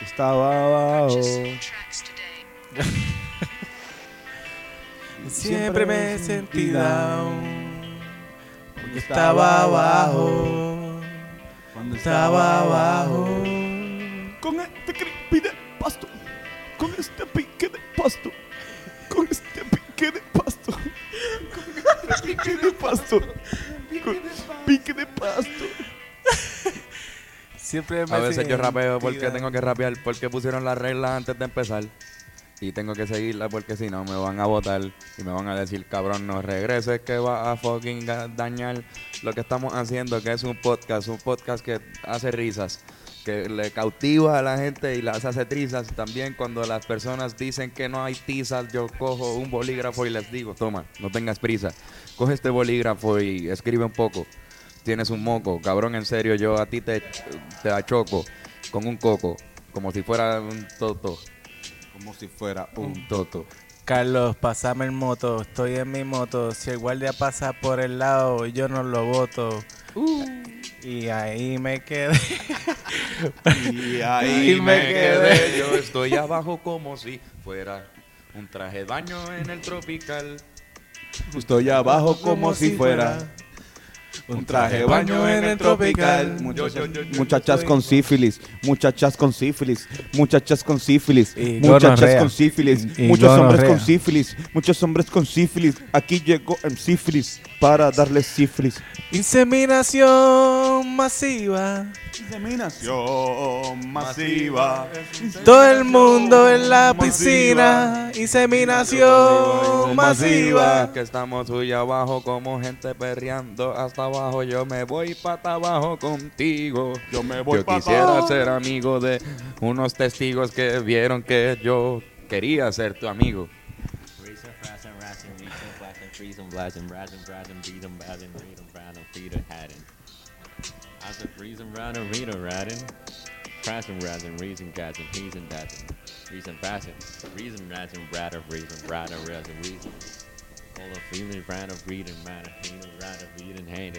A: Estaba abajo.
B: Siempre me sentí down. Estaba abajo.
A: Cuando
B: Estaba abajo.
A: Con este creepy de pasto. Con este pique de pasto. Con este pique de pasto. Con este pique de pasto. Con pique de pasto.
B: Siempre me
C: A veces yo rapeo porque tengo que rapear, porque pusieron las reglas antes de empezar. Y tengo que seguirlas porque si no me van a votar y me van a decir, cabrón, no regreses que va a fucking dañar lo que estamos haciendo, que es un podcast, un podcast que hace risas, que le cautiva a la gente y las hace trizas. También cuando las personas dicen que no hay tizas, yo cojo un bolígrafo y les digo, toma, no tengas prisa, coge este bolígrafo y escribe un poco. Tienes un moco, cabrón, en serio, yo a ti te, te achoco con un coco, como si fuera un toto.
A: Como si fuera un
C: Un toto.
B: Carlos, pasame el moto, estoy en mi moto. Si el guardia pasa por el lado, yo no lo voto. Y ahí me quedé.
A: Y
B: ahí me quedé.
C: Yo estoy abajo como si fuera un traje de baño en el tropical.
A: Estoy abajo como si fuera un traje de baño en el tropical. Muchachas con sífilis, muchachas con sífilis, muchachas con sífilis,
B: Y
A: muchachas
B: gonorrea.
A: con sífilis,
B: Y
A: muchos hombres
B: gonorrea.
A: con sífilis, muchos hombres con sífilis. Aquí llegó el sífilis para darles sífilis.
B: Inseminación masiva.
A: Inseminación masiva.
B: Todo el mundo en la piscina. Inseminación masiva.
C: Que estamos hoy abajo como gente perreando. Hasta abajo yo me voy para abajo contigo.
A: Yo me voy
C: Yo
A: pa'
C: quisiera
A: abajo.
C: ser amigo de unos testigos que vieron que yo quería ser tu amigo.
D: Razzing, reason. Reason. Reason, ratter, reason, ratter, razzing, reason. All the feeling, reading, reading, reason, reason, hand,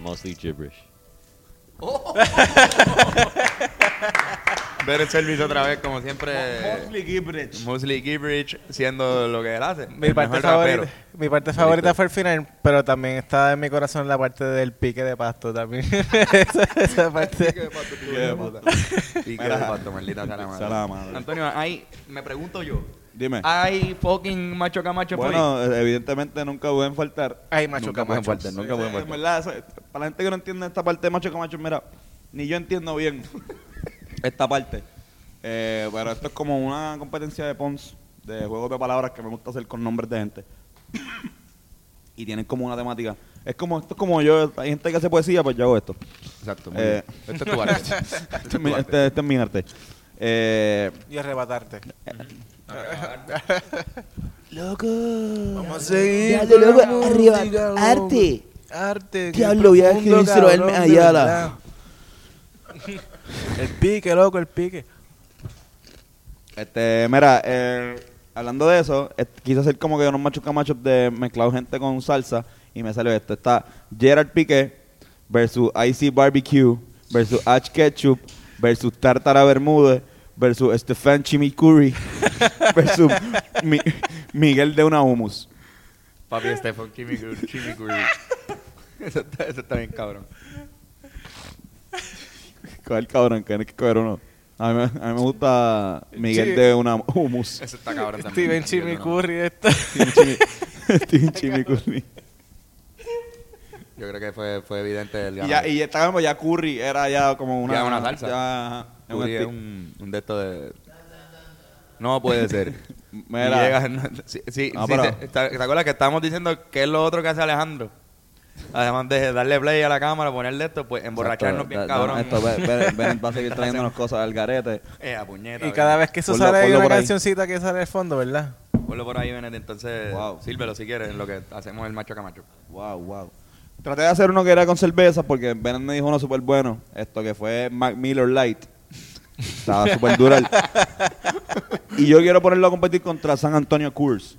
D: mostly gibberish.
C: Ver el servicio otra vez, como siempre.
A: Mosley Gibbridge.
C: Mosley Gibbridge siendo lo que él hace.
B: Mi parte, favorita,
C: rapero.
B: mi parte favorita fue el final, pero también está en mi corazón la parte del pique de pasto también. esa, esa parte.
C: Pique de pato, pique de pato. Pique de pato, maldita sea la madre.
A: Sea la madre.
C: Antonio, hay, me pregunto yo.
A: Dime.
C: ¿Hay fucking macho camacho por ahí?
A: Bueno, evidentemente nunca pueden faltar.
B: Ay, macho
C: Nunca pueden
B: camacho.
C: faltar, nunca pueden
A: en
C: faltar.
A: verdad, eso- para la gente que no entiende esta parte de macho camacho, mira, ni yo entiendo bien esta parte. Eh, pero esto es como una competencia de Pons, de juegos de palabras que me gusta hacer con nombres de gente. y tienen como una temática. Es como, esto es como yo, hay gente que hace poesía, pues yo hago esto.
C: Exacto, muy
A: Eh,
C: bien. Este es tu arte.
A: Este es mi, este- este es mi arte. Eh,
B: Y arrebatarte.
A: Loco.
B: Vamos a seguir.
E: Dale, loco, arriba. Arte.
B: Arte. qué
E: Diablo,
B: cabrón, de
E: Ayala.
B: verdad. El pique, loco, el pique.
A: Este, mira, eh, hablando de eso, eh, quise hacer como que unos machos camachos de mezclado gente con salsa y me salió esto. Está Gerard Piqué versus Icy Barbecue versus Ash Ketchup versus Tartara Bermúdez versus Stefan Chimichurri versus Mi- Miguel de una humus.
C: Papi Stefan Chimicuri. Chimicuri. Eso está, eso está bien cabrón.
A: Coger cabrón, que hay que coger uno. A mí, me- a mí me gusta Miguel
B: Sí.
A: de una humus.
C: Eso está cabrón también.
B: Steven Chimicurri.
A: Steven Chimi- Steven.
C: Yo creo que fue, fue evidente el
A: Y
C: ganador.
A: ya, y está como ya curry, era ya como una,
C: Ya una salsa.
A: ya, un
C: de estos de... No puede ser.
A: Mira.
C: Llega- no, sí, sí, sí,
A: pero-
C: te, te- ¿te acuerdas que estábamos diciendo qué es lo otro que hace Alejandro? Además de darle play a la cámara, ponerle esto, pues emborracharnos
A: Exacto,
C: bien cabrón.
A: Esto, va a seguir trayéndonos cosas al garete.
C: Eh, a puñeta.
B: Y cada vez que eso
A: Ponlo-
B: sale hay
A: ponlo
B: una
A: por ahí.
B: cancionciencita que sale al fondo, ¿verdad?
C: Ponlo por ahí, Benet, entonces
A: Wow.
C: sírvelo si quieres en lo que hacemos el macho camacho.
A: Wow, wow. Traté de hacer uno que era con cerveza porque Ben me dijo uno súper bueno. Esto que fue Mac Miller Light. Estaba súper dura. el- y yo quiero ponerlo a competir contra San Antonio Coors.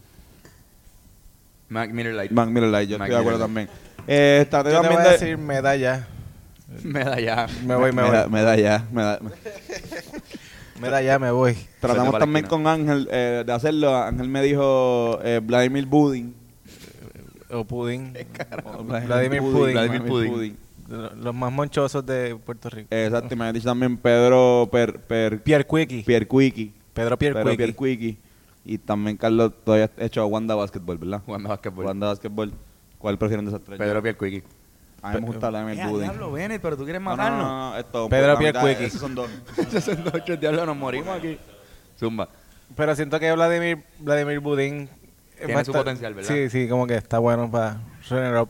C: Mac Miller Light.
A: Mac Miller Light, yo
C: Mac
A: estoy de acuerdo también. Eh, traté
B: Yo te voy
A: también
B: a
A: de-
B: decir medalla.
C: Me da ya.
B: Me voy, me
A: da,
B: voy.
A: me da ya. Me da,
B: Medalla, me voy.
A: Tratamos
C: para la
A: también
C: esquina.
A: con Ángel eh, de hacerlo. Ángel me dijo eh, Vladimir Budin.
B: O pudín.
A: O
B: Vladimir Pudding.
C: Vladimir Pudding.
B: Lo- Los más monchosos de Puerto Rico.
A: Exacto, y me ha dicho también Pedro per, per,
B: Pierre Quickie.
A: Piercuiqui.
B: Pedro Pierre
A: Pedro. Piercuiqui. Y también Carlos todavía ha hecho Wanda Basketball, ¿verdad?
C: Jugando básquetbol.
A: Wanda Basketball. ¿Cuál prefieren de esas tres?
C: Pedro Piercuiqui.
A: A mí me gusta Vladimir
C: Eh,
A: Budin.
C: diablo, Bennett, pero tú quieres
A: No, no,
C: matarnos.
A: no, no, esto,
B: Pedro
A: la
B: Piercuiqui.
A: Esos son dos.
C: Esos son dos ocho diablos, nos morimos aquí. Zumba.
B: Pero siento que Vladimir, Vladimir Budín... eh,
C: Tiene su
B: estar-
C: potencial, ¿verdad?
B: Sí, sí, como que está bueno para runner up.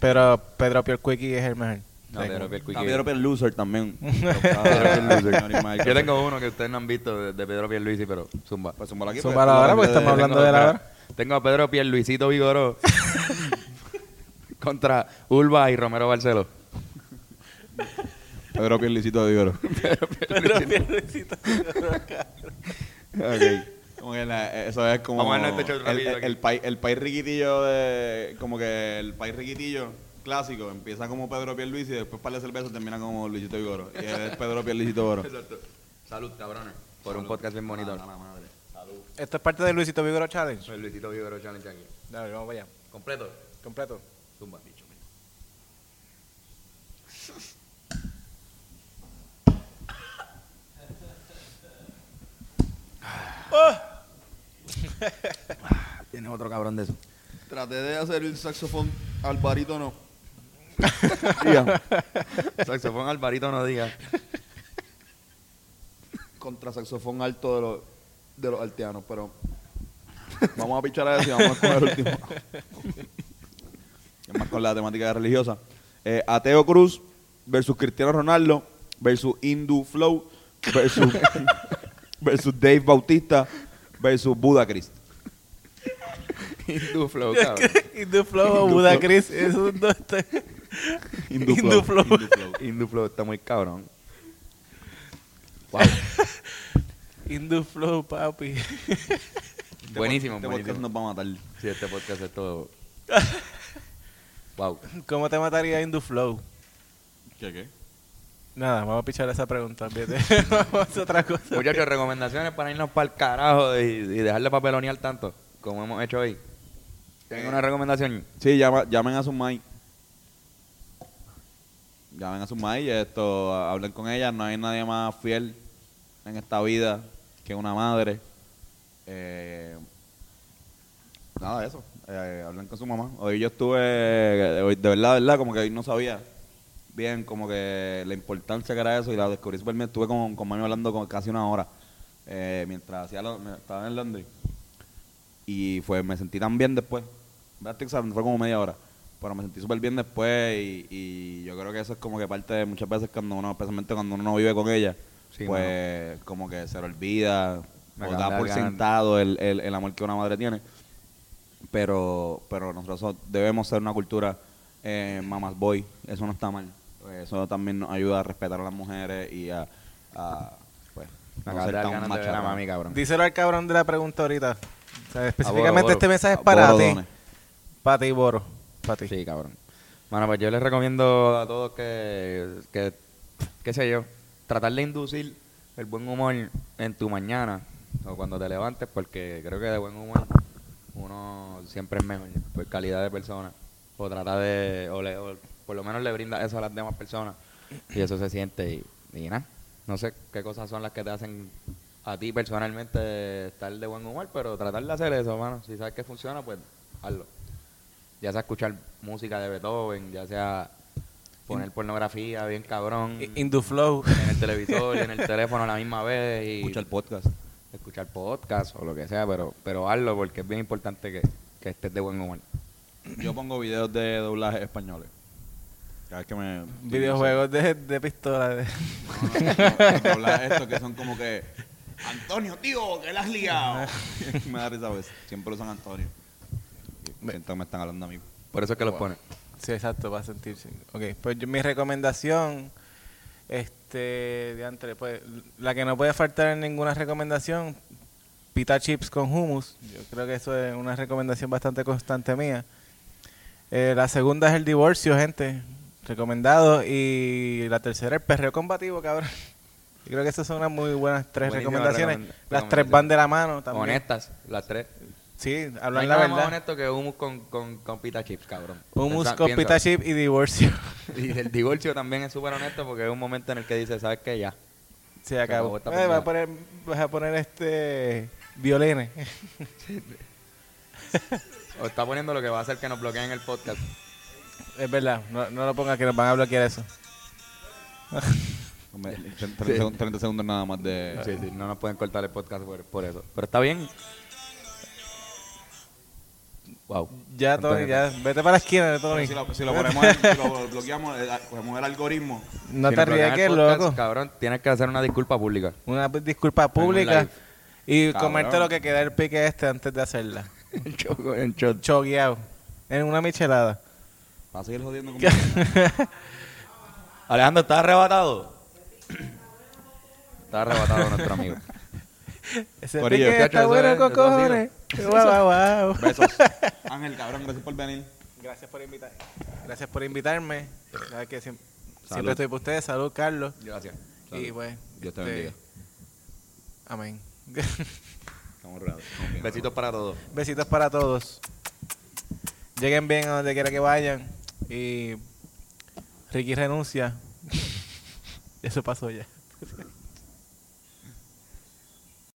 B: Pero Pedro Pierre Quickie es el mejor.
C: No, Pedro
A: Pedro Loser también.
C: Yo tengo uno que ustedes no han visto de, de Pedro Pierluisi, pero zumba.
A: Pues zúmbalo aquí,
B: Zúmbalo
A: pues,
B: ahora,
A: tú
B: porque estamos hablando de la hora.
C: Tengo a Pedro Pierluisito Vigoró contra Ulva y Romero Barceló.
A: Pedro Pierlicito de Oro.
B: Pedro Pierluisito.
A: Ok. Como que la- eso es como
C: Vamos a este shot
A: el, país el país riquitillo de como que el país riquitillo clásico empieza como Pedro Pierluisi y después para el cerveza termina como Luisito Vigoro y él es Pedro Pierluisito Oro.
C: Salud, cabrones. Por un podcast bien bonito.
B: Esto es parte del Luisito Vigoro Challenge.
C: El Luisito Vigoro Challenge aquí.
B: Dale, vamos para allá.
C: Completo.
B: Completo.
C: Zumba, bicho. Tiene otro cabrón de eso.
A: Traté de hacer el saxofón al barítono.
C: Saxofón Alvarito no diga.
A: contra saxofón alto de los de los altianos, pero vamos a pichar a eso y vamos con el último. Es más con la temática religiosa. Eh, Ateo Cruz versus Cristiano Ronaldo versus Hindu Flow versus, versus Dave Bautista versus Buda Christ.
C: Hindu Flow, cabrón.
B: Hindu Flow o Buda Chris. Es un dos, tres.
A: Hindu
B: Hindu
A: Flow.
B: Flow.
A: Hindu Flow.
C: Hindu Flow está muy cabrón. Wow.
B: Hindu Flow, papi.
C: buenísimo,
A: Este
C: buenísimo.
A: podcast nos va a matar.
C: Sí, este podcast es todo. wow.
B: ¿Cómo te mataría Hindu Flow?
A: ¿Qué qué?
B: Nada, vamos a pichar esa pregunta, vamos a hacer otra cosa.
C: Muchachos, recomendaciones para irnos para el carajo y, y dejarle papelonear tanto, como hemos hecho hoy. ¿Tienen una recomendación?
A: Sí, llama- llamen a su mai. Llamen a su mai, esto, hablen con ella. No hay nadie más fiel en esta vida que una madre. Eh, nada de eso. Eh, hablen con su mamá. Hoy yo estuve, eh, de verdad, de verdad, como que hoy no sabía bien como que la importancia que era eso y la descubrí súper bien. Estuve con, con mami hablando con casi una hora eh, mientras hacía lo- estaba en laundry. Y fue, me sentí tan bien después. Fue como media hora. Pero me sentí súper bien después y, y yo creo que eso es como que parte de muchas veces cuando uno, especialmente cuando uno no vive con ella,
C: Sí,
A: pues como que se le olvida
C: Me
A: o da por sentado el, el, el amor que una madre tiene. Pero, pero nosotros debemos ser una cultura eh, mamas boy, eso no está mal. Eso también nos ayuda a respetar a las mujeres y a, a, pues, no ser tan
C: ganas de ver a
A: macharrón.
C: mami, cabrón.
B: Díselo al cabrón de la pregunta ahorita. O sea, específicamente
C: Boro.
B: este mensaje es para ti. Para ti, Boro. Para ti.
C: Sí, cabrón. Bueno, pues yo les recomiendo a todos que, que, qué sé yo, tratar de inducir el buen humor en tu mañana o cuando te levantes, porque creo que de buen humor uno siempre es mejor por calidad de persona. O tratar de, o, le- o por lo menos le brinda eso a las demás personas y eso se siente y, y nada. No sé qué cosas son las que te hacen a ti personalmente estar de buen humor, pero tratar de hacer eso, mano. Si sabes que funciona, pues hazlo ya sea escuchar música de Beethoven, ya sea poner pornografía bien cabrón
B: In the flow.
C: en el televisor y en el teléfono a la misma vez y
A: Escucha el podcast.
C: escuchar podcast o lo que sea, pero pero hazlo porque es bien importante que, que estés de buen humor.
A: Yo pongo videos de doblaje españoles. Cada vez que me...
B: Videojuegos de, de pistola. de-
A: No, no, estos que son como que... Antonio, tío, que la has liado. me da risa, pues. Siempre usan Antonio. Siento que me están hablando a mí.
C: Por eso es que los pone.
B: Sí, exacto, para sentirse. Ok, pues yo- mi recomendación, este, diantre, pues, la que no puede faltar en ninguna recomendación, pita chips con hummus. Yo creo que eso es una recomendación bastante constante mía. Eh, la segunda es el divorcio, gente, recomendado. Y la tercera, el perreo combativo, cabrón. Yo creo que esas son unas muy buenas tres recomendaciones.
C: recomend-
B: Las tres van de la mano también.
C: Honestas, las tres.
B: Sí,
C: No
B: hablan
C: hay
B: la
C: nada más
B: verdad.
C: honesto que humus con, con, con pita chips, cabrón.
B: Hummus
C: Pensa-
B: con
C: piensa.
B: pita chip y divorcio.
C: Y el divorcio también es súper honesto porque es un momento en el que dices, ¿sabes qué? Ya.
B: Se acabó.
C: acabó esta
B: Eh, vas, a poner, vas a poner este violines.
C: O está poniendo lo que va a hacer que nos bloqueen el podcast.
B: Es verdad, no, no lo pongas que nos van a bloquear eso.
A: Hombre, 30, segundos, 30 segundos nada más de...
C: Sí, sí, no nos pueden cortar el podcast por, por eso. Pero está bien. Wow.
B: Ya, Tony, ya. Vete para la esquina, Tony.
A: Si lo, si lo ponemos, en- si lo bloqueamos, eh, cogemos el algoritmo.
B: No
C: Si
B: te
C: nos bloquean el podcast,
B: loco.
C: Cabrón, tienes que hacer una disculpa pública.
B: Una disculpa pública
C: live.
B: y
A: Cabrón.
B: comerte lo que queda el pique este antes de hacerla.
C: en show, en.
B: Chogueado. En una michelada.
A: Va a seguir jodiendo conmigo.
C: Alejandro, ¿estás arrebatado? Está arrebatado nuestro amigo.
B: Ese
A: Corillo,
B: pique está bueno con cojones. Guau, guau, guau.
A: Besos. Ángel, cabrón, gracias por venir.
B: Gracias por invitar. Gracias por invitarme. Sabes que siempre, estoy por ustedes. Salud, Carlos.
C: Gracias.
B: Y pues.
A: Dios te
B: este,
A: bendiga.
B: Amén.
A: Estamos bien.
C: Besitos para todos.
B: Besitos para todos. Lleguen bien a donde quiera que vayan. Eh, Ricky renuncia. Eso pasó ya.